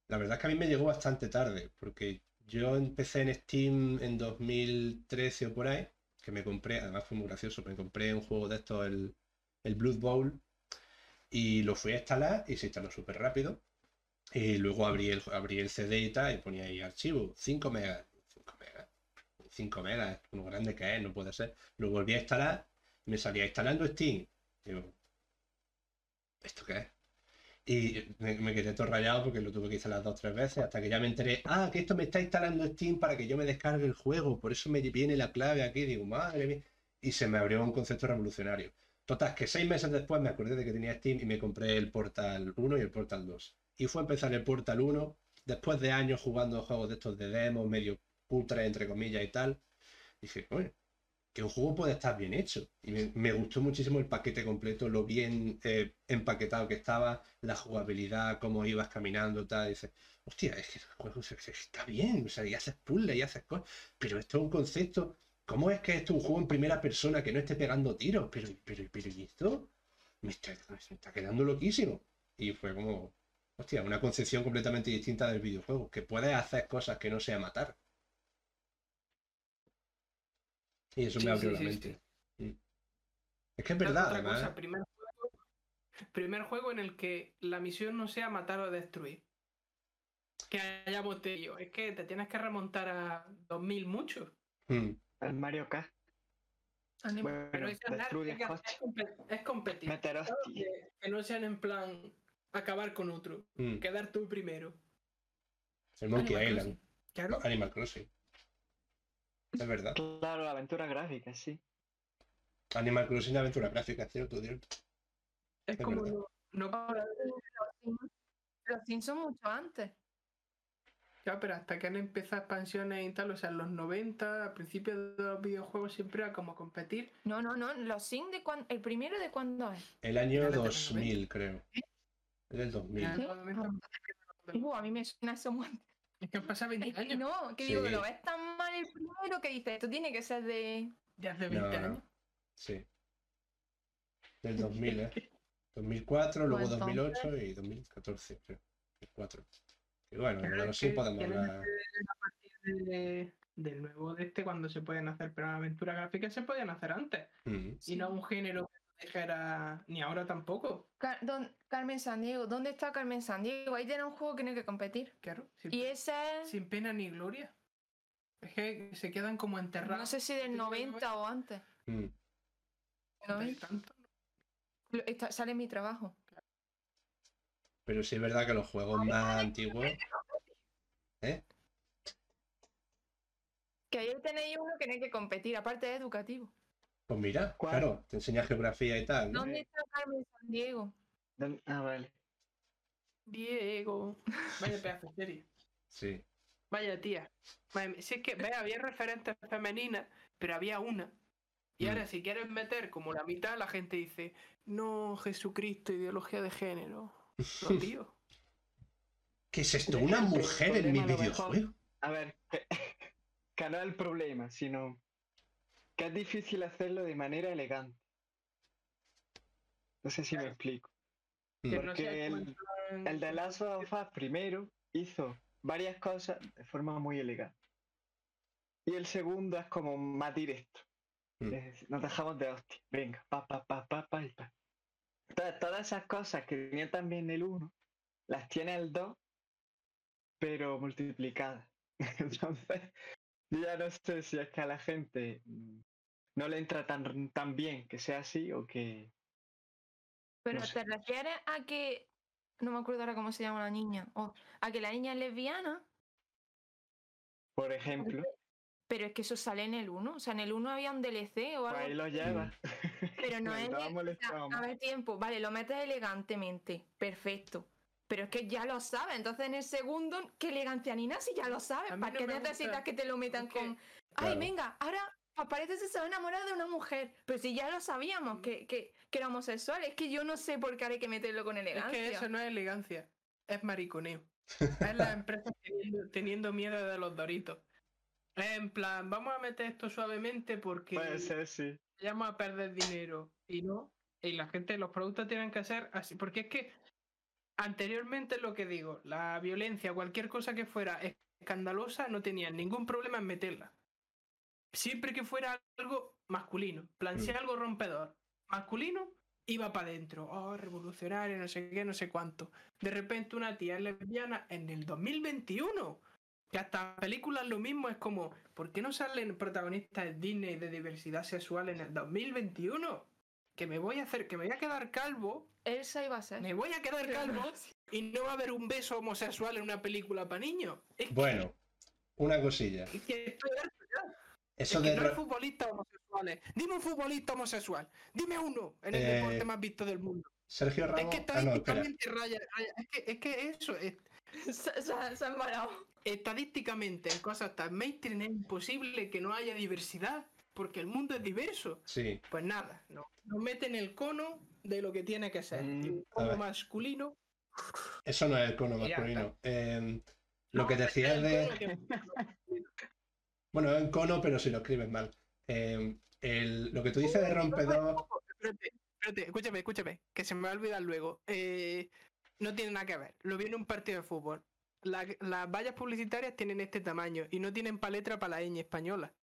[SPEAKER 1] la verdad es que a mí me llegó bastante tarde, porque yo empecé en Steam en 2013 o por ahí, que me compré, además fue muy gracioso, me compré un juego de estos, el, el Blood Bowl, y lo fui a instalar y se instaló súper rápido. Y luego abrí el, abrí el CD y tal, y ponía ahí archivo, 5 megas. 5 megas. 5 megas, lo grande que es, no puede ser. Lo volví a instalar me salía instalando Steam. Digo, ¿esto qué es? Y me, quedé todo rayado porque lo tuve que instalar dos o tres veces hasta que ya me enteré, ah, que esto me está instalando Steam para que yo me descargue el juego, por eso me viene la clave aquí, digo, madre mía. Y se me abrió un concepto revolucionario. Total, que seis meses después me acordé de que tenía Steam y me compré el Portal 1 y el Portal 2. Y fue a empezar el Portal 1, después de años jugando juegos de estos de demo, medio ultra entre comillas y tal. Dije, oye, que un juego puede estar bien hecho. Y me, gustó muchísimo el paquete completo, lo bien eh, empaquetado que estaba, la jugabilidad, cómo ibas caminando, tal. Dices, hostia, es que el juego está bien, o sea, y haces puzzles y haces cosas. Pero esto es un concepto. ¿Cómo es que esto es un juego en primera persona que no esté pegando tiros? Pero, pero, pero, ¿y esto? Me está, me está quedando loquísimo. Y fue como, hostia, una concepción completamente distinta del videojuego, que puedes hacer cosas que no sea matar. Y eso
[SPEAKER 2] Sí,
[SPEAKER 1] me abrió
[SPEAKER 2] sí,
[SPEAKER 1] la
[SPEAKER 2] sí,
[SPEAKER 1] mente. Es que es verdad,
[SPEAKER 2] otra
[SPEAKER 1] además.
[SPEAKER 2] cosa, primer, juego, primer juego en el que la misión no sea matar o destruir. Que hayamos tenido. Es que te tienes que remontar a 2000 mucho.
[SPEAKER 1] Mm.
[SPEAKER 3] El Mario Kart. Bueno,
[SPEAKER 2] Pero es, ganar, es, ganar, es compe- es competir. que, que no sean en plan acabar con otro.
[SPEAKER 1] Mm.
[SPEAKER 2] Quedar tú primero.
[SPEAKER 1] El Monkey
[SPEAKER 2] Animal
[SPEAKER 1] Island.
[SPEAKER 2] Crossing. Claro.
[SPEAKER 1] Animal Crossing. Es verdad.
[SPEAKER 3] Claro, la aventura gráfica, sí.
[SPEAKER 1] Animal Crossing aventura gráfica, cierto, cierto.
[SPEAKER 2] Es
[SPEAKER 1] es
[SPEAKER 2] como
[SPEAKER 1] verdad.
[SPEAKER 2] no, no
[SPEAKER 4] Los Sims- Los Sims son mucho antes.
[SPEAKER 2] Ya, pero hasta que han empezado expansiones y tal, o sea, en los 90, a principios de los videojuegos siempre era como competir.
[SPEAKER 4] No, no, no. Los Sims de cuándo. ¿El primero de cuándo es?
[SPEAKER 1] El año
[SPEAKER 2] Era de los
[SPEAKER 1] 2000, creo. Es del 2000.
[SPEAKER 2] Ya, en
[SPEAKER 4] ¿Sí?
[SPEAKER 2] los 90,
[SPEAKER 4] Uh, a mí me suena eso muy antes.
[SPEAKER 2] Es que han pasado 20
[SPEAKER 4] Es que
[SPEAKER 2] años.
[SPEAKER 4] no, que
[SPEAKER 1] Sí.
[SPEAKER 4] digo que lo ves tan mal el primero que dices, esto tiene que ser de.
[SPEAKER 2] De hace
[SPEAKER 1] No,
[SPEAKER 2] 20
[SPEAKER 1] no.
[SPEAKER 2] años.
[SPEAKER 1] Sí. Del 2000, ¿eh? 2004, luego
[SPEAKER 4] Pues
[SPEAKER 1] 2008 y 2014, creo. 2004. Y bueno,
[SPEAKER 2] Claro,
[SPEAKER 1] bueno,
[SPEAKER 2] es
[SPEAKER 1] sí
[SPEAKER 2] que
[SPEAKER 1] podemos hablar.
[SPEAKER 2] A partir de- del nuevo de este, cuando se pueden hacer, pero aventuras gráficas se podían hacer antes.
[SPEAKER 1] Mm.
[SPEAKER 2] Y no un género no ni ahora tampoco.
[SPEAKER 4] Car- don- Carmen Sandiego, ¿dónde está Carmen Sandiego? Ahí tiene un juego que tiene que competir.
[SPEAKER 2] Claro. Sin,
[SPEAKER 4] Y ese es.
[SPEAKER 2] sin pena ni gloria. Es que se quedan como enterrados.
[SPEAKER 4] No sé si del 90 o antes.
[SPEAKER 1] Mm.
[SPEAKER 2] entre
[SPEAKER 4] 90.
[SPEAKER 2] tanto.
[SPEAKER 4] Está- sale mi trabajo.
[SPEAKER 1] Pero sí es verdad que los juegos más antiguos. ¿Eh?
[SPEAKER 4] Que ahí tenéis uno que tiene que competir, aparte de educativo.
[SPEAKER 1] Pues mira,
[SPEAKER 3] ¿Cuál?
[SPEAKER 1] claro, te enseña geografía y tal. ¿no?
[SPEAKER 4] ¿Dónde está Carmen Sandiego?
[SPEAKER 3] ¿Dónde- Ah, vale.
[SPEAKER 2] Diego. Vaya pedazo de serie.
[SPEAKER 1] Sí.
[SPEAKER 2] Vaya tía. Vaya, si es que, vea, había referentes femeninas, pero había una Y
[SPEAKER 1] Mm.
[SPEAKER 2] ahora, si quieres meter como la mitad, la gente dice, no, Jesucristo, ideología de género. No, tío.
[SPEAKER 1] ¿Qué es esto? ¿Una mujer en mi videojuego?
[SPEAKER 3] A ver, que, que no es el problema, sino que es difícil hacerlo de manera elegante. No sé si me explico.
[SPEAKER 1] Mm.
[SPEAKER 2] Que
[SPEAKER 3] Porque el- El de Last of Us primero hizo varias cosas de forma muy elegante. Y el segundo es como más directo.
[SPEAKER 1] Mm.
[SPEAKER 3] Es nos dejamos de hostia. Venga, pa, pa, pa, pa, pa y pa. Entonces, todas esas cosas que tenía también el 1, las tiene el 2, pero multiplicadas. Entonces, ya no sé si es que a la gente no le entra tan, tan bien que sea así o que.
[SPEAKER 4] Pero
[SPEAKER 3] No sé.
[SPEAKER 4] te refieres a que. No me acuerdo ahora cómo se llama la niña. O a que la niña es lesbiana.
[SPEAKER 3] Por ejemplo,
[SPEAKER 4] Pero es que eso sale en el 1. O sea, en el 1 había un DLC o
[SPEAKER 3] pues
[SPEAKER 4] algo.
[SPEAKER 3] ahí lo lleva.
[SPEAKER 4] Pero no es. a ver, tiempo. Vale, lo metes elegantemente. Perfecto. Pero es que ya lo sabes. Entonces en el segundo, ¿qué elegancia ni nada si ya lo sabes? ¿Para
[SPEAKER 2] no
[SPEAKER 4] qué necesitas que te lo metan
[SPEAKER 2] Es
[SPEAKER 4] con.
[SPEAKER 1] Claro.
[SPEAKER 4] Ay, venga, ahora aparece si se va a enamorar de una mujer. Pero si ya lo sabíamos que, que, que era homosexual. Es que yo no sé por qué hay que meterlo con
[SPEAKER 2] Es
[SPEAKER 4] elegancia.
[SPEAKER 2] que eso no es elegancia, es mariconeo. Es la empresa teniendo, teniendo miedo de los doritos. Es en plan, vamos a meter esto suavemente porque
[SPEAKER 3] Puede ser, sí.
[SPEAKER 2] vamos a perder dinero. Y no. Y la gente, los productos tienen que ser así. Porque es que anteriormente lo que digo, la violencia, cualquier cosa que fuera escandalosa, no tenían ningún problema en meterla. Siempre que fuera algo masculino, plan, si
[SPEAKER 1] Mm.
[SPEAKER 2] algo rompedor, masculino, iba para adentro. Oh, revolucionario, no sé qué, no sé cuánto. De repente una tía es lesbiana en el 2021. Que hasta películas lo mismo es como, ¿por qué no salen protagonistas de Disney de diversidad sexual en el 2021? Que me voy a hacer, que me voy a quedar calvo,
[SPEAKER 4] Elsa iba a ser.
[SPEAKER 2] me voy a quedar calvo y no va a haber un beso homosexual en una película para niños. Es que-
[SPEAKER 1] Bueno, una cosilla.
[SPEAKER 2] es que estoy.
[SPEAKER 1] Eso
[SPEAKER 2] es que
[SPEAKER 1] de.
[SPEAKER 2] no hay futbolistas homosexuales. Dime un futbolista homosexual. Dime uno en el
[SPEAKER 1] Eh,
[SPEAKER 2] deporte más visto del mundo.
[SPEAKER 1] Sergio
[SPEAKER 2] Es
[SPEAKER 1] Ramos.
[SPEAKER 2] que
[SPEAKER 1] Ah, no,
[SPEAKER 2] estadísticamente raya, raya- Es que, es que eso, es-
[SPEAKER 4] se, se- se ha embarado.
[SPEAKER 2] estadísticamente en cosas tan mainstream es imposible que no haya diversidad. Porque el mundo es diverso.
[SPEAKER 1] Sí,
[SPEAKER 2] Pues nada, no. Nos meten el cono de lo que tiene que ser.
[SPEAKER 3] Mm,
[SPEAKER 1] a
[SPEAKER 2] cono masculino.
[SPEAKER 1] eso no es el cono masculino. Eh, lo que
[SPEAKER 2] No,
[SPEAKER 1] decías
[SPEAKER 2] el
[SPEAKER 1] de.
[SPEAKER 2] que-
[SPEAKER 1] Bueno, es un cono, pero si lo escribes mal. Eh, el- lo que tú dices de rompedor.
[SPEAKER 2] Espérate, espérate, escúchame, escúchame, que se me va a olvidar luego. Eh, no tiene nada que ver. Lo vi en un partido de fútbol. La- las vallas publicitarias tienen este tamaño y no tienen paletra para la ñ española.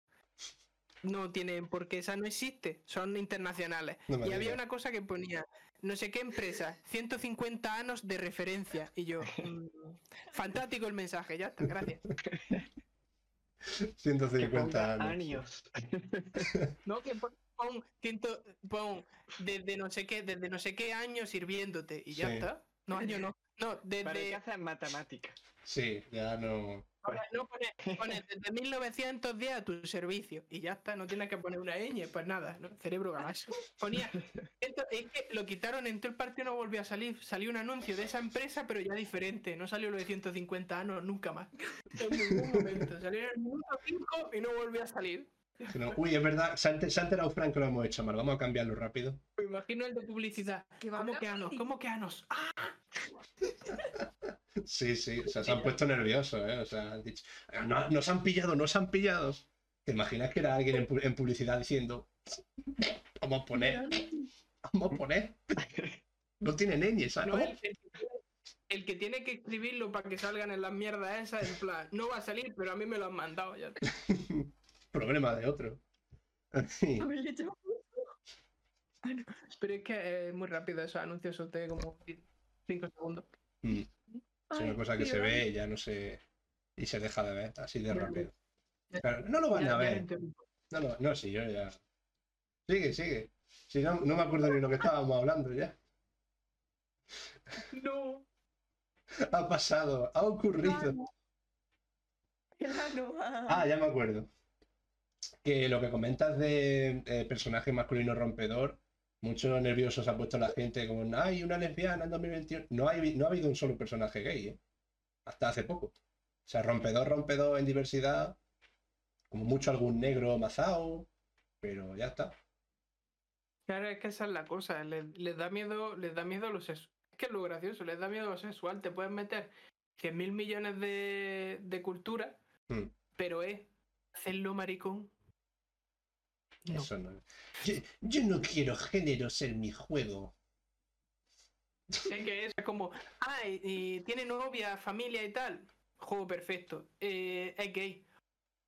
[SPEAKER 2] No tienen, porque esa no existe, son internacionales.
[SPEAKER 1] No
[SPEAKER 2] y había una cosa que ponía, no sé qué empresa, 150 años de referencia. Y yo, mm, fantástico el mensaje, ya está, gracias.
[SPEAKER 1] 150 años.
[SPEAKER 3] años.
[SPEAKER 2] No, que pon, pon, ciento- pon desde no sé qué, desde no sé qué años sirviéndote y ya
[SPEAKER 1] Sí.
[SPEAKER 2] está. No, año no. No,
[SPEAKER 3] ¿Para qué
[SPEAKER 2] desde.
[SPEAKER 3] hacen matemáticas?
[SPEAKER 1] Sí, ya no.
[SPEAKER 2] No, pone, pone desde 1910 a tu servicio y ya está, no tienes que poner una ñ, pues nada, ¿no? cerebro galaxo. Ponía. Esto, es que lo quitaron en todo el partido, no volvió a salir. Salió un anuncio de esa empresa, pero ya diferente. No salió lo de 150 años nunca más. En ningún momento. Salió en el minuto 5 y no volvió a salir.
[SPEAKER 1] Uy, es verdad, se ha enterado Frank que lo hemos hecho mal. Vamos a cambiarlo rápido.
[SPEAKER 2] Me imagino el de publicidad. ¿Cómo que anos? ¿Cómo que anos? ¡Ah!
[SPEAKER 1] Sí, sí, o sea, se han puesto nerviosos, ¿eh? O sea, han dicho, "No- nos han pillado, nos han pillado. ¿Te imaginas que era alguien en, pu- en publicidad diciendo, vamos a poner, vamos a poner? No tiene ñ, ¿sabes?
[SPEAKER 2] No, el, el que tiene- el que tiene que escribirlo para que salgan en las mierdas esas, en plan, no va a salir, pero a mí me lo han mandado ya.
[SPEAKER 1] Problema de otro. Sí.
[SPEAKER 2] Pero es que es muy rápido esos anuncios, son de como 5 segundos.
[SPEAKER 1] Mm. Es una cosa que se ve y ya no se. y se deja de ver, así de rápido. Pero no lo van a ver. No, no, no, sí, yo ya. Sigue, sigue. Si no, no me acuerdo ni lo que estábamos hablando ya.
[SPEAKER 2] No.
[SPEAKER 1] Ha pasado, ha ocurrido. Ah, ya me acuerdo. Que lo que comentas de eh, personaje masculino rompedor, mucho nervioso se ha puesto la gente con, ay, una lesbiana en 2021. No, hay, no ha habido un solo personaje gay, ¿eh? Hasta hace poco. O sea, rompedor, rompedor en diversidad, como mucho algún negro mazao, pero ya está.
[SPEAKER 2] Claro, es que esa es la cosa. Les, les da miedo, les da miedo a lo sexual. Es que es lo gracioso, les da miedo a lo sexual. Te puedes meter 100 mil millones de, de cultura,
[SPEAKER 1] Mm.
[SPEAKER 2] pero es hacerlo maricón. No.
[SPEAKER 1] Eso no. Yo, yo no quiero géneros en mi juego.
[SPEAKER 2] Es que es como, ah, y, y tiene novia, familia y tal. Juego perfecto. Eh, es gay.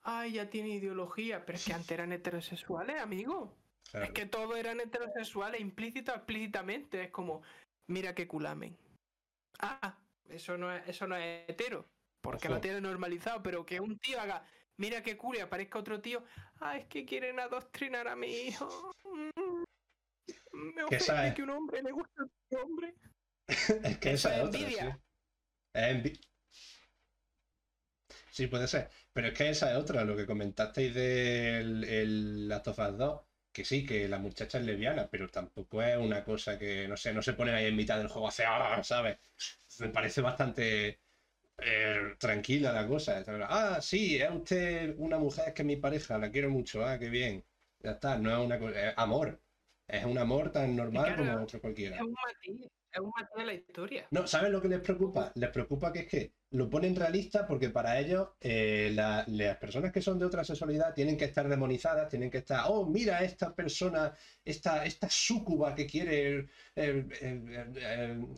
[SPEAKER 2] Ay, ya tiene ideología. Pero es que antes eran heterosexuales, amigo.
[SPEAKER 1] Claro.
[SPEAKER 2] Es que todos eran heterosexuales, implícito o explícitamente. Es como, mira qué culamen. Ah, eso no es, eso no es hetero. Porque
[SPEAKER 1] Ojo.
[SPEAKER 2] lo tiene normalizado, pero que un tío haga, mira qué y aparezca otro tío. Ah, es que quieren adoctrinar a mi hijo. Me ofende que un hombre le guste a otro hombre.
[SPEAKER 1] Es que esa es otra,
[SPEAKER 2] envidia.
[SPEAKER 1] sí. Es envi- Sí, puede ser. Pero es que esa es otra, lo que comentasteis del el Last of Us 2, que sí, que la muchacha es lesbiana, pero tampoco es una cosa que, no sé, no se ponen ahí en mitad del juego a hacer, "Ah", ¿sabes? Me parece bastante eh, tranquila la cosa. Ah, sí, es usted una mujer que es mi pareja, la quiero mucho, ah, qué bien. Ya está, no es una cosa, es amor. Es un amor tan normal
[SPEAKER 2] claro,
[SPEAKER 1] como otro cualquiera.
[SPEAKER 2] Es un matiz, es un matiz de la historia.
[SPEAKER 1] No, ¿sabes lo que les preocupa? Les preocupa que es que lo ponen realista porque para ellos eh, la- las personas que son de otra sexualidad tienen que estar demonizadas, tienen que estar, oh, mira esta persona, esta, esta súcuba que quiere, eh,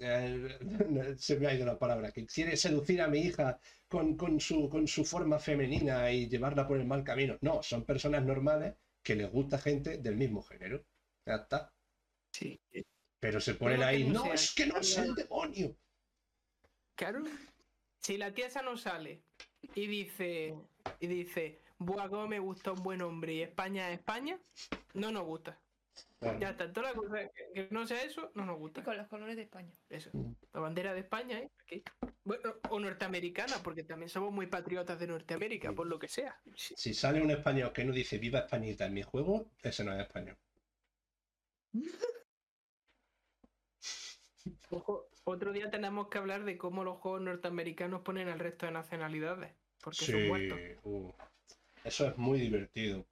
[SPEAKER 1] eh, se me ha ido la palabra, que quiere seducir a mi hija con, con su, con su forma femenina y llevarla por el mal camino. No, son personas normales que les gusta gente del mismo género. Ya está.
[SPEAKER 2] Sí.
[SPEAKER 1] Pero se ponen
[SPEAKER 2] Luego que
[SPEAKER 1] ahí,
[SPEAKER 2] no sea-
[SPEAKER 1] es que no es el demonio.
[SPEAKER 2] Claro. Si la tía esa no sale y dice, y dice, buah, cómo me gusta un buen hombre y España es España, no nos gusta.
[SPEAKER 1] Bueno.
[SPEAKER 2] Ya está, toda la cosa que, que no sea eso, no nos
[SPEAKER 4] Y
[SPEAKER 2] gusta.
[SPEAKER 4] con los colores de España.
[SPEAKER 2] Eso.
[SPEAKER 1] Mm.
[SPEAKER 2] La bandera de España, ¿eh? Aquí. Bueno, o norteamericana, porque también somos muy patriotas de Norteamérica, por lo que sea. Sí.
[SPEAKER 1] Si sale un español que no dice viva Españita en mi juego, ese no es español.
[SPEAKER 2] Ojo, otro día tenemos que hablar de cómo los juegos norteamericanos ponen al resto de nacionalidades, porque son muertos.
[SPEAKER 1] uh, eso es muy divertido.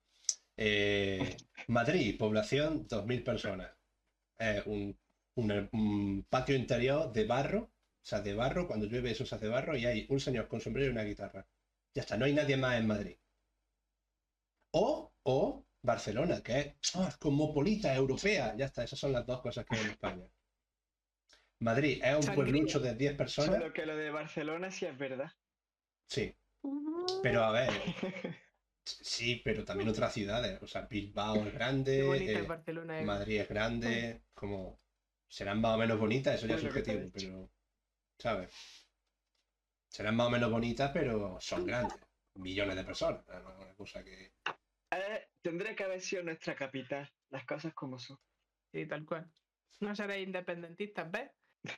[SPEAKER 1] Eh, Madrid, población 2.000 personas. Eh, un, un- un patio interior de barro, o sea, de barro, cuando llueve eso se hace barro y hay un señor con sombrero y una guitarra. Ya está, no hay nadie más en Madrid. O, o Barcelona, que es ah, cosmopolita, europea. Ya está, esas son las dos cosas que hay en España. Madrid es un
[SPEAKER 2] Sangría.
[SPEAKER 1] pueblucho de 10 personas.
[SPEAKER 3] Solo que lo de Barcelona sí es verdad.
[SPEAKER 1] Sí, pero a ver, sí, pero también otras ciudades. O sea, Bilbao es grande, eh,
[SPEAKER 2] es Barcelona. eh.
[SPEAKER 1] Madrid es grande, como serán más o menos bonitas, eso ya es subjetivo, pero, ¿sabes? Serán más o menos bonitas, pero son grandes. Millones de personas, no es una cosa que...
[SPEAKER 3] Eh, tendría que haber sido nuestra capital, las cosas como son.
[SPEAKER 2] Sí, tal cual. No seréis independentistas, ¿ves?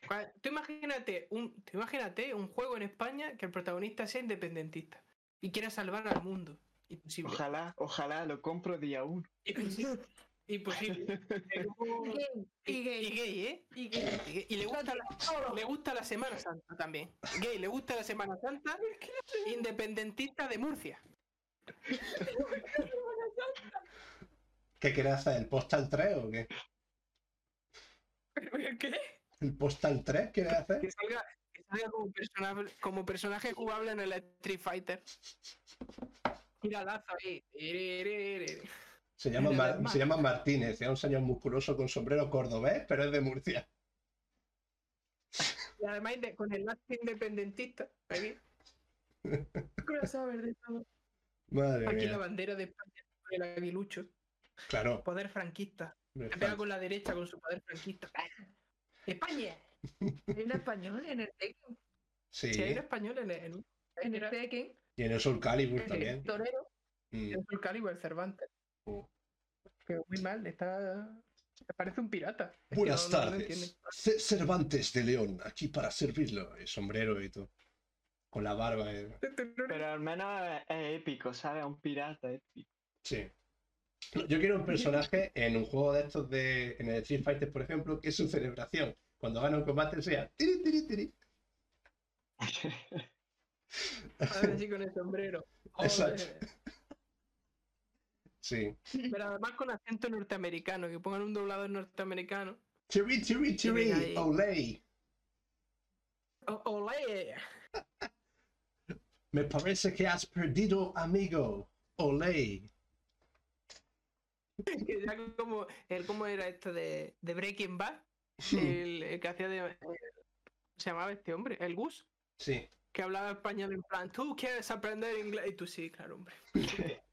[SPEAKER 2] Cua- Tú imagínate un, tú imagínate un juego en España que el protagonista sea independentista y quiera salvar al mundo. Imposible.
[SPEAKER 3] Ojalá, ojalá lo compro día uno.
[SPEAKER 2] Imposible.
[SPEAKER 4] Y gay.
[SPEAKER 2] y gay, ¿eh?
[SPEAKER 4] Y gay.
[SPEAKER 2] Y, gay. Y le, gusta la, le gusta la Semana Santa también. Gay, le gusta la Semana Santa. Independentista de Murcia.
[SPEAKER 1] ¿Qué querés hacer? ¿El Postal 3 o qué?
[SPEAKER 2] ¿Qué?
[SPEAKER 1] ¿El Postal 3 quieres hacer?
[SPEAKER 2] Que salga, que salga como, personaje, como personaje jugable en el Street Fighter. Tiradazo ahí. Ere, ere, ere.
[SPEAKER 1] Se llama, Mar- se llama Martínez, es un señor musculoso con sombrero cordobés, pero es de Murcia.
[SPEAKER 2] Y además con el arte independentista. Aquí,
[SPEAKER 4] todo.
[SPEAKER 1] Madre
[SPEAKER 2] aquí la bandera de España el aguilucho.
[SPEAKER 1] Claro.
[SPEAKER 2] Poder franquista. pega con la derecha con su poder franquista. España.
[SPEAKER 4] Hay un español en el Tekken.
[SPEAKER 1] Sí,
[SPEAKER 2] Si hay un español en el, en
[SPEAKER 4] el Tekken.
[SPEAKER 1] y en el Soul Calibur
[SPEAKER 4] el
[SPEAKER 1] también.
[SPEAKER 4] torero.
[SPEAKER 1] Mm,
[SPEAKER 2] el Calibur, el Cervantes. Que muy mal, está. Parece un pirata. Es que
[SPEAKER 1] Buenas
[SPEAKER 2] no-
[SPEAKER 1] tardes. Cervantes de León, aquí para servirlo. El sombrero y todo. Con la barba. eh.
[SPEAKER 3] Pero al menos es, es épico, ¿sabes? Un pirata épico.
[SPEAKER 1] Sí. Yo quiero un personaje en un juego de estos de. En el Street Fighter, por ejemplo, que su celebración cuando gana un combate sea. tiri, tiri, tiri.
[SPEAKER 2] Ahora sí con el sombrero.
[SPEAKER 1] Exacto. Sí.
[SPEAKER 2] Pero además con acento norteamericano, que pongan un doblador norteamericano.
[SPEAKER 1] Chiri, chiri, chiri, olé.
[SPEAKER 2] ¡Olé!
[SPEAKER 1] Me parece que has perdido, amigo. Olé.
[SPEAKER 2] Que ya como, el, ¿Cómo era esto de, de Breaking Bad? El, el que hacía de... se llamaba este hombre, el Gus,
[SPEAKER 1] Sí.
[SPEAKER 2] que hablaba español en plan, ¿tú quieres aprender inglés? Y tú sí, claro, hombre.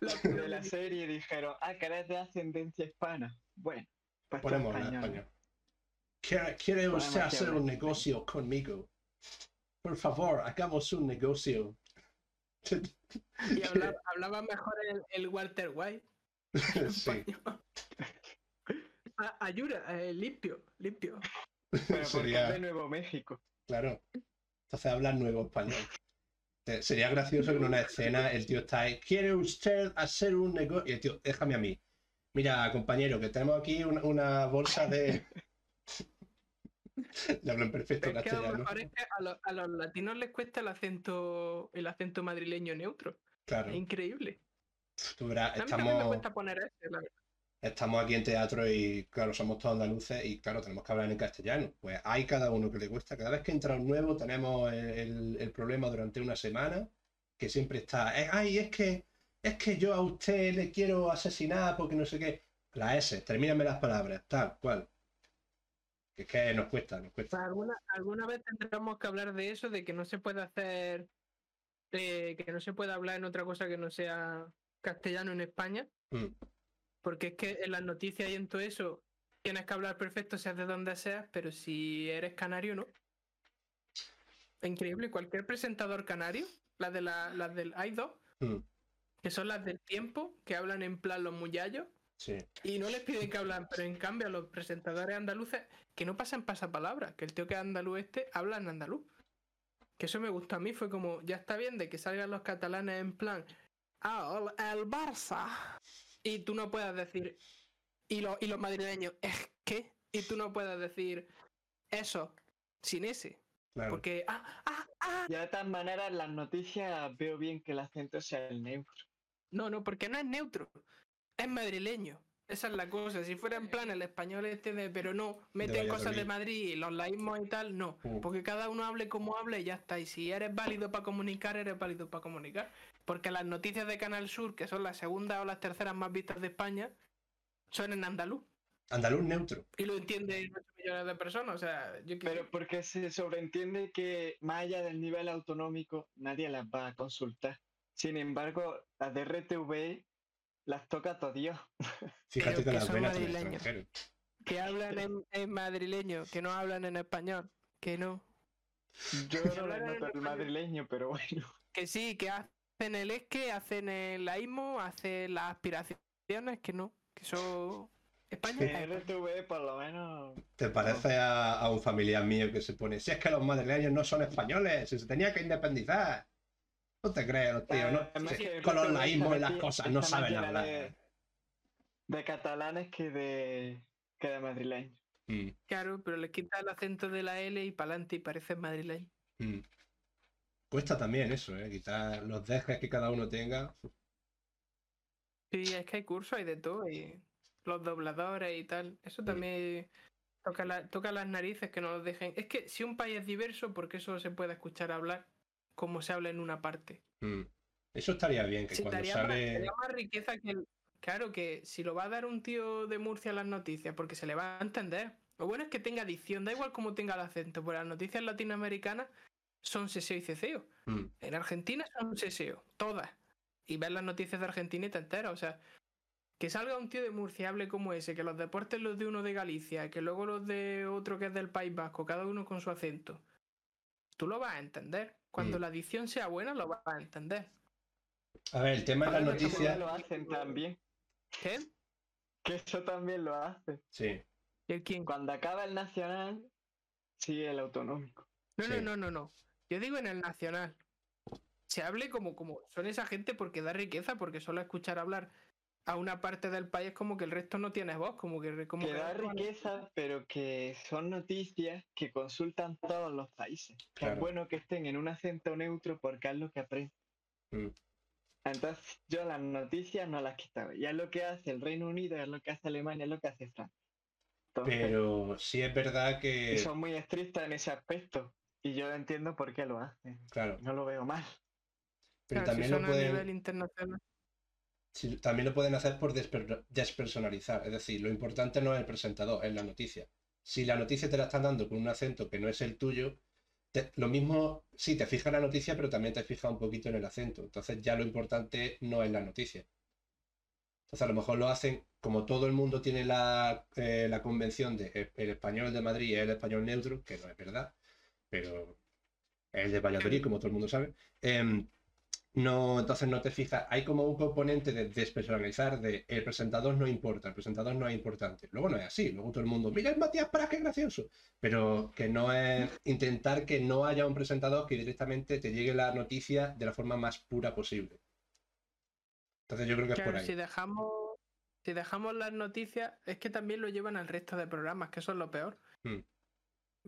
[SPEAKER 2] La
[SPEAKER 3] De la serie dijeron, ah, que eres de ascendencia hispana. Bueno, pues
[SPEAKER 1] Ponemos en
[SPEAKER 3] español.
[SPEAKER 1] español. ¿Quiere, usted hacer un
[SPEAKER 3] español.
[SPEAKER 1] negocio conmigo? Por favor, hagamos un negocio.
[SPEAKER 2] Y hablaba, hablaba mejor el, el Walter White.
[SPEAKER 1] sí.
[SPEAKER 2] español. A- Ayuda, eh, limpio, limpio.
[SPEAKER 3] Pero porque es
[SPEAKER 1] Sería,
[SPEAKER 3] de Nuevo México.
[SPEAKER 1] claro. Entonces habla nuevo español. Eh, Sería gracioso que en una escena el tío está ahí. ¿Quiere usted hacer un negocio? Y el tío, déjame a mí. Mira, compañero, que tenemos aquí una, una bolsa de. Le hablo en perfecto
[SPEAKER 2] es que a lo
[SPEAKER 1] castellano.
[SPEAKER 2] mejor es que a, los- a los latinos les cuesta el acento el acento madrileño neutro.
[SPEAKER 1] Claro.
[SPEAKER 2] Es increíble.
[SPEAKER 1] Tú verás,
[SPEAKER 2] A mí también me
[SPEAKER 1] estamos,
[SPEAKER 2] cuesta poner la verdad.
[SPEAKER 1] estamos aquí en teatro y, claro, somos todos andaluces y, claro, tenemos que hablar en castellano. Pues hay cada uno que le cuesta. Cada vez que entra un nuevo, tenemos el, el- el problema durante una semana que siempre está. "Eh, Ay, es que, es que yo a usted le quiero asesinar porque no sé qué. La S, termíname las palabras, tal cual. Que es que nos cuesta, nos cuesta.
[SPEAKER 2] Pues alguna, alguna vez tendremos que hablar de eso, de que no se puede hacer, eh, que no se puede hablar en otra cosa que no sea castellano en España,
[SPEAKER 1] Mm.
[SPEAKER 2] porque es que en las noticias y en todo eso tienes que hablar perfecto, seas de donde seas, pero si eres canario, no. Increíble, cualquier presentador canario, las de la, las del, hay dos,
[SPEAKER 1] Mm,
[SPEAKER 2] que son las del tiempo, que hablan en plan los muyallos,
[SPEAKER 1] Sí.
[SPEAKER 2] y no les piden que hablan, pero en cambio a los presentadores andaluces que no pasan pasapalabra, que el tío que es andaluz este habla en andaluz. Que eso me gustó a mí, fue como, ya está bien de que salgan los catalanes en plan, ah, el el Barça. Y tú no puedas decir, y, lo- y los madrileños, es que, y tú no puedes decir eso, sin ese.
[SPEAKER 1] Claro.
[SPEAKER 2] Porque, ah, ah, ah.
[SPEAKER 3] Ya de todas maneras, en las noticias veo bien que el acento sea el neutro.
[SPEAKER 2] No, no, porque no es neutro, es madrileño. Esa es la cosa. Si fuera en plan el español este de, pero no, meten cosas de. Madrid y los laísmos y tal, no.
[SPEAKER 1] Mm.
[SPEAKER 2] Porque cada uno hable como hable y ya está. Y si eres válido para comunicar, eres válido para comunicar. Porque las noticias de Canal Sur, que son las segundas o las terceras más vistas de España, son en andaluz.
[SPEAKER 1] Andaluz neutro.
[SPEAKER 2] Y lo entienden 8 millones de personas. O sea, yo.
[SPEAKER 3] Pero porque se sobreentiende que más allá del nivel autonómico, nadie las va a consultar. Sin embargo, las de RTV las toca todo Dios.
[SPEAKER 1] Fíjate que las extranjero.
[SPEAKER 2] Que hablan en, en madrileño, que no hablan en español. Que no.
[SPEAKER 3] Yo no le
[SPEAKER 2] en
[SPEAKER 3] noto el madrileño, pero bueno.
[SPEAKER 2] Que sí, que hacen el esque, hacen el laísmo, hacen las aspiraciones, que no, que eso... España España.
[SPEAKER 3] RTV por lo menos...
[SPEAKER 1] ¿Te parece a, a un familiar mío que se pone, si es que los madrileños no son españoles, si se tenía que independizar? No te creas, tío, no,
[SPEAKER 3] que
[SPEAKER 1] con los laísmos y las cosas no saben hablar.
[SPEAKER 3] De, de catalanes que de, que de madrileños.
[SPEAKER 1] Mm,
[SPEAKER 2] Claro, pero le quita el acento de la L y para adelante y parece madrileño.
[SPEAKER 1] mm. Cuesta también eso, ¿eh? Quitar los dejes que cada uno tenga.
[SPEAKER 2] Sí, es que hay cursos, hay de todo, y los dobladores y tal. Eso también toca, la- toca las narices que no los dejen. Es que si un país es diverso, ¿por qué solo se puede escuchar hablar como se habla en una parte?
[SPEAKER 1] Mm. Eso estaría bien, que
[SPEAKER 2] Sí,
[SPEAKER 1] cuando
[SPEAKER 2] más,
[SPEAKER 1] sale...
[SPEAKER 2] daría más riqueza que el... Claro que si lo va a dar un tío de Murcia a las noticias, porque se le va a entender. Lo bueno es que tenga dicción, da igual cómo tenga el acento, porque las noticias latinoamericanas son seseo y ceceo.
[SPEAKER 1] Mm,
[SPEAKER 2] En Argentina son seseo, todas. Y ves las noticias de Argentina y te enteras. O sea, que salga un tío de Murcia y hable como ese, que los deportes los de uno de Galicia, que luego los de otro que es del País Vasco, cada uno con su acento. Tú lo vas a entender. Cuando
[SPEAKER 1] Mm.
[SPEAKER 2] la dicción sea buena, lo vas a entender.
[SPEAKER 1] A ver, el tema de las noticias...
[SPEAKER 3] lo hacen también.
[SPEAKER 2] ¿Qué?
[SPEAKER 3] Que eso también lo hacen.
[SPEAKER 1] Sí,
[SPEAKER 2] ¿Y el quién?
[SPEAKER 3] Cuando acaba el nacional, sigue el autonómico.
[SPEAKER 2] No,
[SPEAKER 1] Sí.
[SPEAKER 2] no, no, no, no. Yo digo en el nacional. Se hable como, como son esa gente porque da riqueza, porque solo escuchar hablar a una parte del país como que el resto no tiene voz, como que como
[SPEAKER 3] que
[SPEAKER 2] que
[SPEAKER 3] da riqueza, pero que son noticias que consultan todos los países. Que
[SPEAKER 1] Claro.
[SPEAKER 3] Es bueno que estén en un acento neutro porque es lo que aprenden.
[SPEAKER 1] mm.
[SPEAKER 3] Entonces yo las noticias no las quitaba. Y es lo que hace el Reino Unido, es lo que hace Alemania, es lo que hace Francia. Entonces,
[SPEAKER 1] Pero sí es verdad que,
[SPEAKER 3] son muy estrictas en ese aspecto. Y yo entiendo por qué lo hacen.
[SPEAKER 1] claro,
[SPEAKER 3] No lo veo mal.
[SPEAKER 1] pero
[SPEAKER 2] Claro, si
[SPEAKER 1] también lo
[SPEAKER 2] a
[SPEAKER 1] pueden,
[SPEAKER 2] nivel internacional.
[SPEAKER 1] También lo pueden hacer por desper- despersonalizar. Es decir, lo importante no es el presentador, es la noticia. Si la noticia te la están dando con un acento que no es el tuyo, lo mismo, sí, te fijas en la noticia, pero también te fijas un poquito en el acento. Entonces ya lo importante no es la noticia. Entonces a lo mejor lo hacen, como todo el mundo tiene la, eh, la convención de eh, el español de Madrid es el español neutro, que no es verdad, pero es el de Valladolid, como todo el mundo sabe. em, no, entonces no te fijas, hay como un componente de despersonalizar, de el presentador no importa, el presentador no es importante. Luego no es así, luego todo el mundo, mira el Matías Pras, qué gracioso. Pero que no es intentar que no haya un presentador que directamente te llegue la noticia de la forma más pura posible. Entonces yo creo que es por ahí.
[SPEAKER 2] si dejamos, si dejamos las noticias, es que también lo llevan al resto de programas, que eso es lo peor.
[SPEAKER 1] Hmm.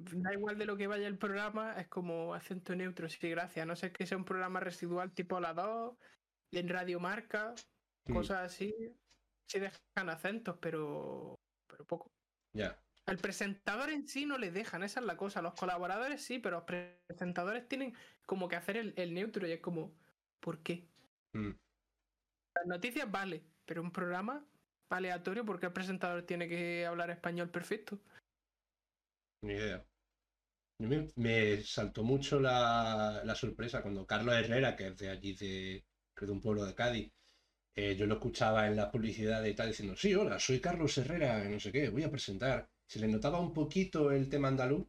[SPEAKER 2] Da igual de lo que vaya el programa, es como acento neutro, sí, gracias. No sé que sea un programa residual tipo la 2, en Radio Marca, cosas así. Sí dejan acentos, pero, pero poco.
[SPEAKER 1] Ya.
[SPEAKER 2] Al presentador en sí no le dejan, esa es la cosa. Los colaboradores sí, pero los presentadores tienen como que hacer el, el neutro y es como, ¿por qué?
[SPEAKER 1] Mm.
[SPEAKER 2] Las noticias vale, pero un programa aleatorio porque el presentador tiene que hablar español perfecto.
[SPEAKER 1] Ni idea. Me, me saltó mucho la, la sorpresa cuando Carlos Herrera, que es de allí, de, de un pueblo de Cádiz, eh, yo lo escuchaba en las publicidades y tal, diciendo, sí, hola, soy Carlos Herrera, no sé qué, voy a presentar. Se le notaba un poquito el tema andaluz,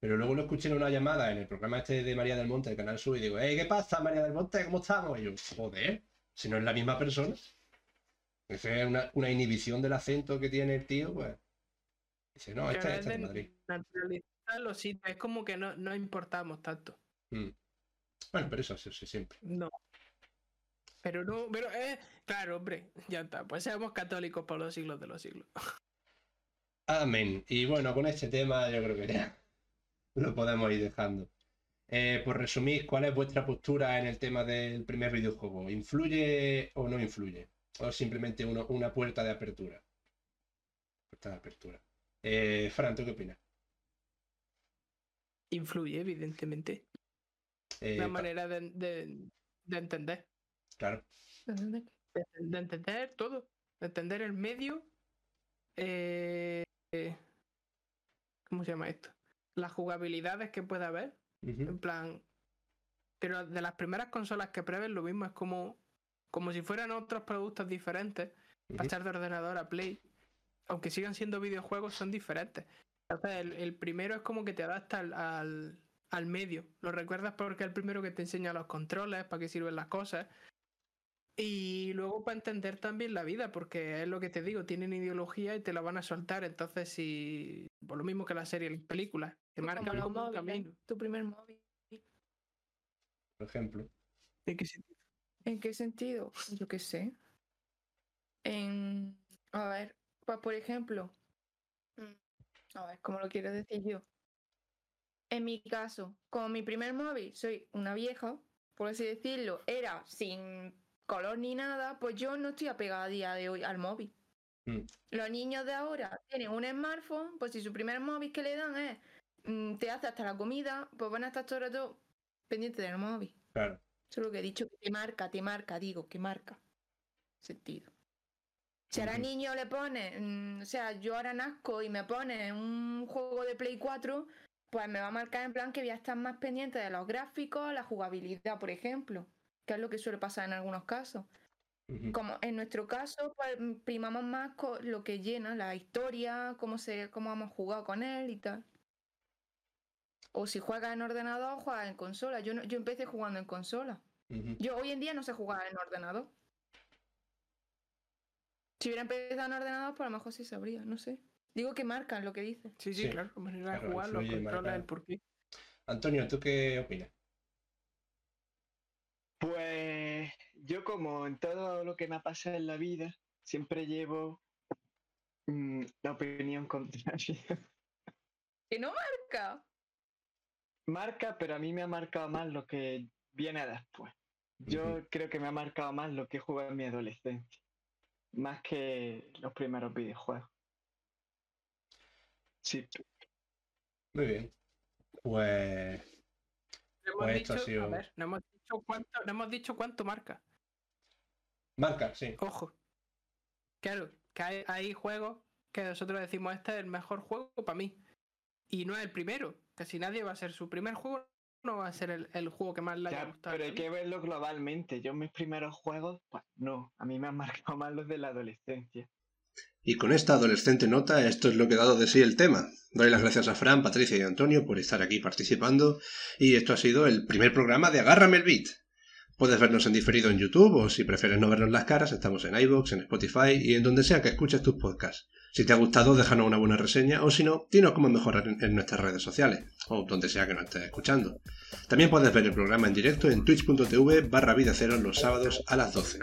[SPEAKER 1] pero luego lo escuché en una llamada en el programa este de María del Monte, del Canal Sur, y digo, hey, ¿qué pasa, María del Monte? ¿Cómo estamos? Y yo, joder, si no es la misma persona. Esa es una, una inhibición del acento que tiene el tío, pues. Dice, no,
[SPEAKER 2] ahora
[SPEAKER 1] este es de Madrid.
[SPEAKER 2] naturalizarlo, sí, es como que no, no importamos tanto.
[SPEAKER 1] Mm. Bueno, pero eso sí, sí, siempre.
[SPEAKER 2] No. Pero no, pero eh, claro, hombre, ya está. Pues seamos católicos por los siglos de los siglos.
[SPEAKER 1] Amén. Y bueno, con este tema yo creo que ya lo podemos ir dejando. Eh, por resumir, ¿cuál es vuestra postura en el tema del primer videojuego? ¿Influye o no influye? ¿O simplemente uno- una puerta de apertura? Puerta de apertura. Eh, Fran, ¿tú qué opinas?
[SPEAKER 2] Influye, evidentemente.
[SPEAKER 1] Eh,
[SPEAKER 2] La manera de, de- de entender.
[SPEAKER 1] Claro.
[SPEAKER 2] De, de entender todo. De entender el medio. eh, ¿Cómo se llama esto? Las jugabilidades que puede haber. En plan. Pero de las primeras consolas que pruebes, lo mismo es como. Como si fueran otros productos diferentes.
[SPEAKER 1] Ujú.
[SPEAKER 2] Pasar de ordenador a Play. Aunque sigan siendo videojuegos, son diferentes. Entonces, el, el primero es como que te adapta al, al, al medio. Lo recuerdas porque es el primero que te enseña los controles, para qué sirven las cosas. Y luego para entender también la vida, porque es lo que te digo, tienen ideología y te la van a soltar. Entonces, si. Por lo mismo que la serie y las películas, te marcan
[SPEAKER 4] Como
[SPEAKER 2] un camino.
[SPEAKER 4] Tu primer móvil.
[SPEAKER 1] Por ejemplo.
[SPEAKER 2] ¿En qué sentido?
[SPEAKER 4] ¿En qué sentido? Yo qué sé. En. A ver, pues por ejemplo. mm, A ver, ¿cómo lo quiero decir yo? En mi caso, como mi primer móvil, soy una vieja, por así decirlo, era sin color ni nada, pues yo no estoy apegada a día de hoy al móvil.
[SPEAKER 1] Mm.
[SPEAKER 4] Los niños de ahora tienen un smartphone, pues si su primer móvil que le dan es mm, te hace hasta la comida, pues van a estar todo el rato pendientes del móvil.
[SPEAKER 1] Claro.
[SPEAKER 4] Eso es lo que he dicho, que te marca, te marca, digo, que marca. Sentido. Si ahora niño le pone, mm, o sea, yo ahora nazco y me pone un juego de Play 4, pues me va a marcar en plan que voy a estar más pendiente de los gráficos, la jugabilidad, por ejemplo, que es lo que suele pasar en algunos casos. Como en nuestro caso, pues mm, primamos más co- lo que llena, la historia, cómo se, cómo hemos jugado con él y tal. O si juegas en ordenador, juegas en consola. Yo no, yo empecé jugando en consola. Yo hoy en día no sé jugar en ordenador. Si hubiera empezado en ordenador, pues a lo mejor sí sabría, no sé. Digo que marcan lo que dice.
[SPEAKER 2] Sí, sí,
[SPEAKER 1] Sí.
[SPEAKER 2] claro, la manera de
[SPEAKER 1] Claro,
[SPEAKER 2] jugar,
[SPEAKER 1] marca.
[SPEAKER 2] el porqué.
[SPEAKER 1] Antonio, ¿tú qué opinas?
[SPEAKER 3] Pues yo como en todo lo que me ha pasado en la vida, siempre llevo mm, la opinión contraria.
[SPEAKER 4] Que no marca.
[SPEAKER 3] Marca, pero a mí me ha marcado más lo que viene después. Yo creo que me ha marcado más lo que jugué en mi adolescencia, más que los primeros videojuegos. Sí.
[SPEAKER 1] Muy bien. Pues.
[SPEAKER 2] No hemos,
[SPEAKER 1] Pues esto
[SPEAKER 2] dicho,
[SPEAKER 1] ha sido-
[SPEAKER 2] a ver, no hemos dicho cuánto, no hemos dicho cuánto marca.
[SPEAKER 1] Marca, sí.
[SPEAKER 2] Ojo. Claro, que hay, hay juegos que nosotros decimos este es el mejor juego para mí. Y no es el primero. Casi nadie va a ser su primer juego, no va a ser el, el juego que más le haya
[SPEAKER 3] Ya,
[SPEAKER 2] gustado.
[SPEAKER 3] pero hay que verlo globalmente. Yo mis primeros juegos, pues no, a mí me han marcado más los de la adolescencia.
[SPEAKER 1] Y con esta adolescente nota, esto es lo que ha dado de sí el tema. Doy las gracias a Fran, Patricia y Antonio por estar aquí participando. Y esto ha sido el primer programa de Agárrame el Beat. Puedes vernos en diferido en YouTube o si prefieres no vernos las caras, estamos en iVoox, en Spotify y en donde sea que escuches tus podcasts. Si te ha gustado, déjanos una buena reseña o si no, dinos cómo mejorar en, nuestras redes sociales o donde sea que nos estés escuchando. También puedes ver el programa en directo en twitch.tv barra vida cero los sábados a las 12.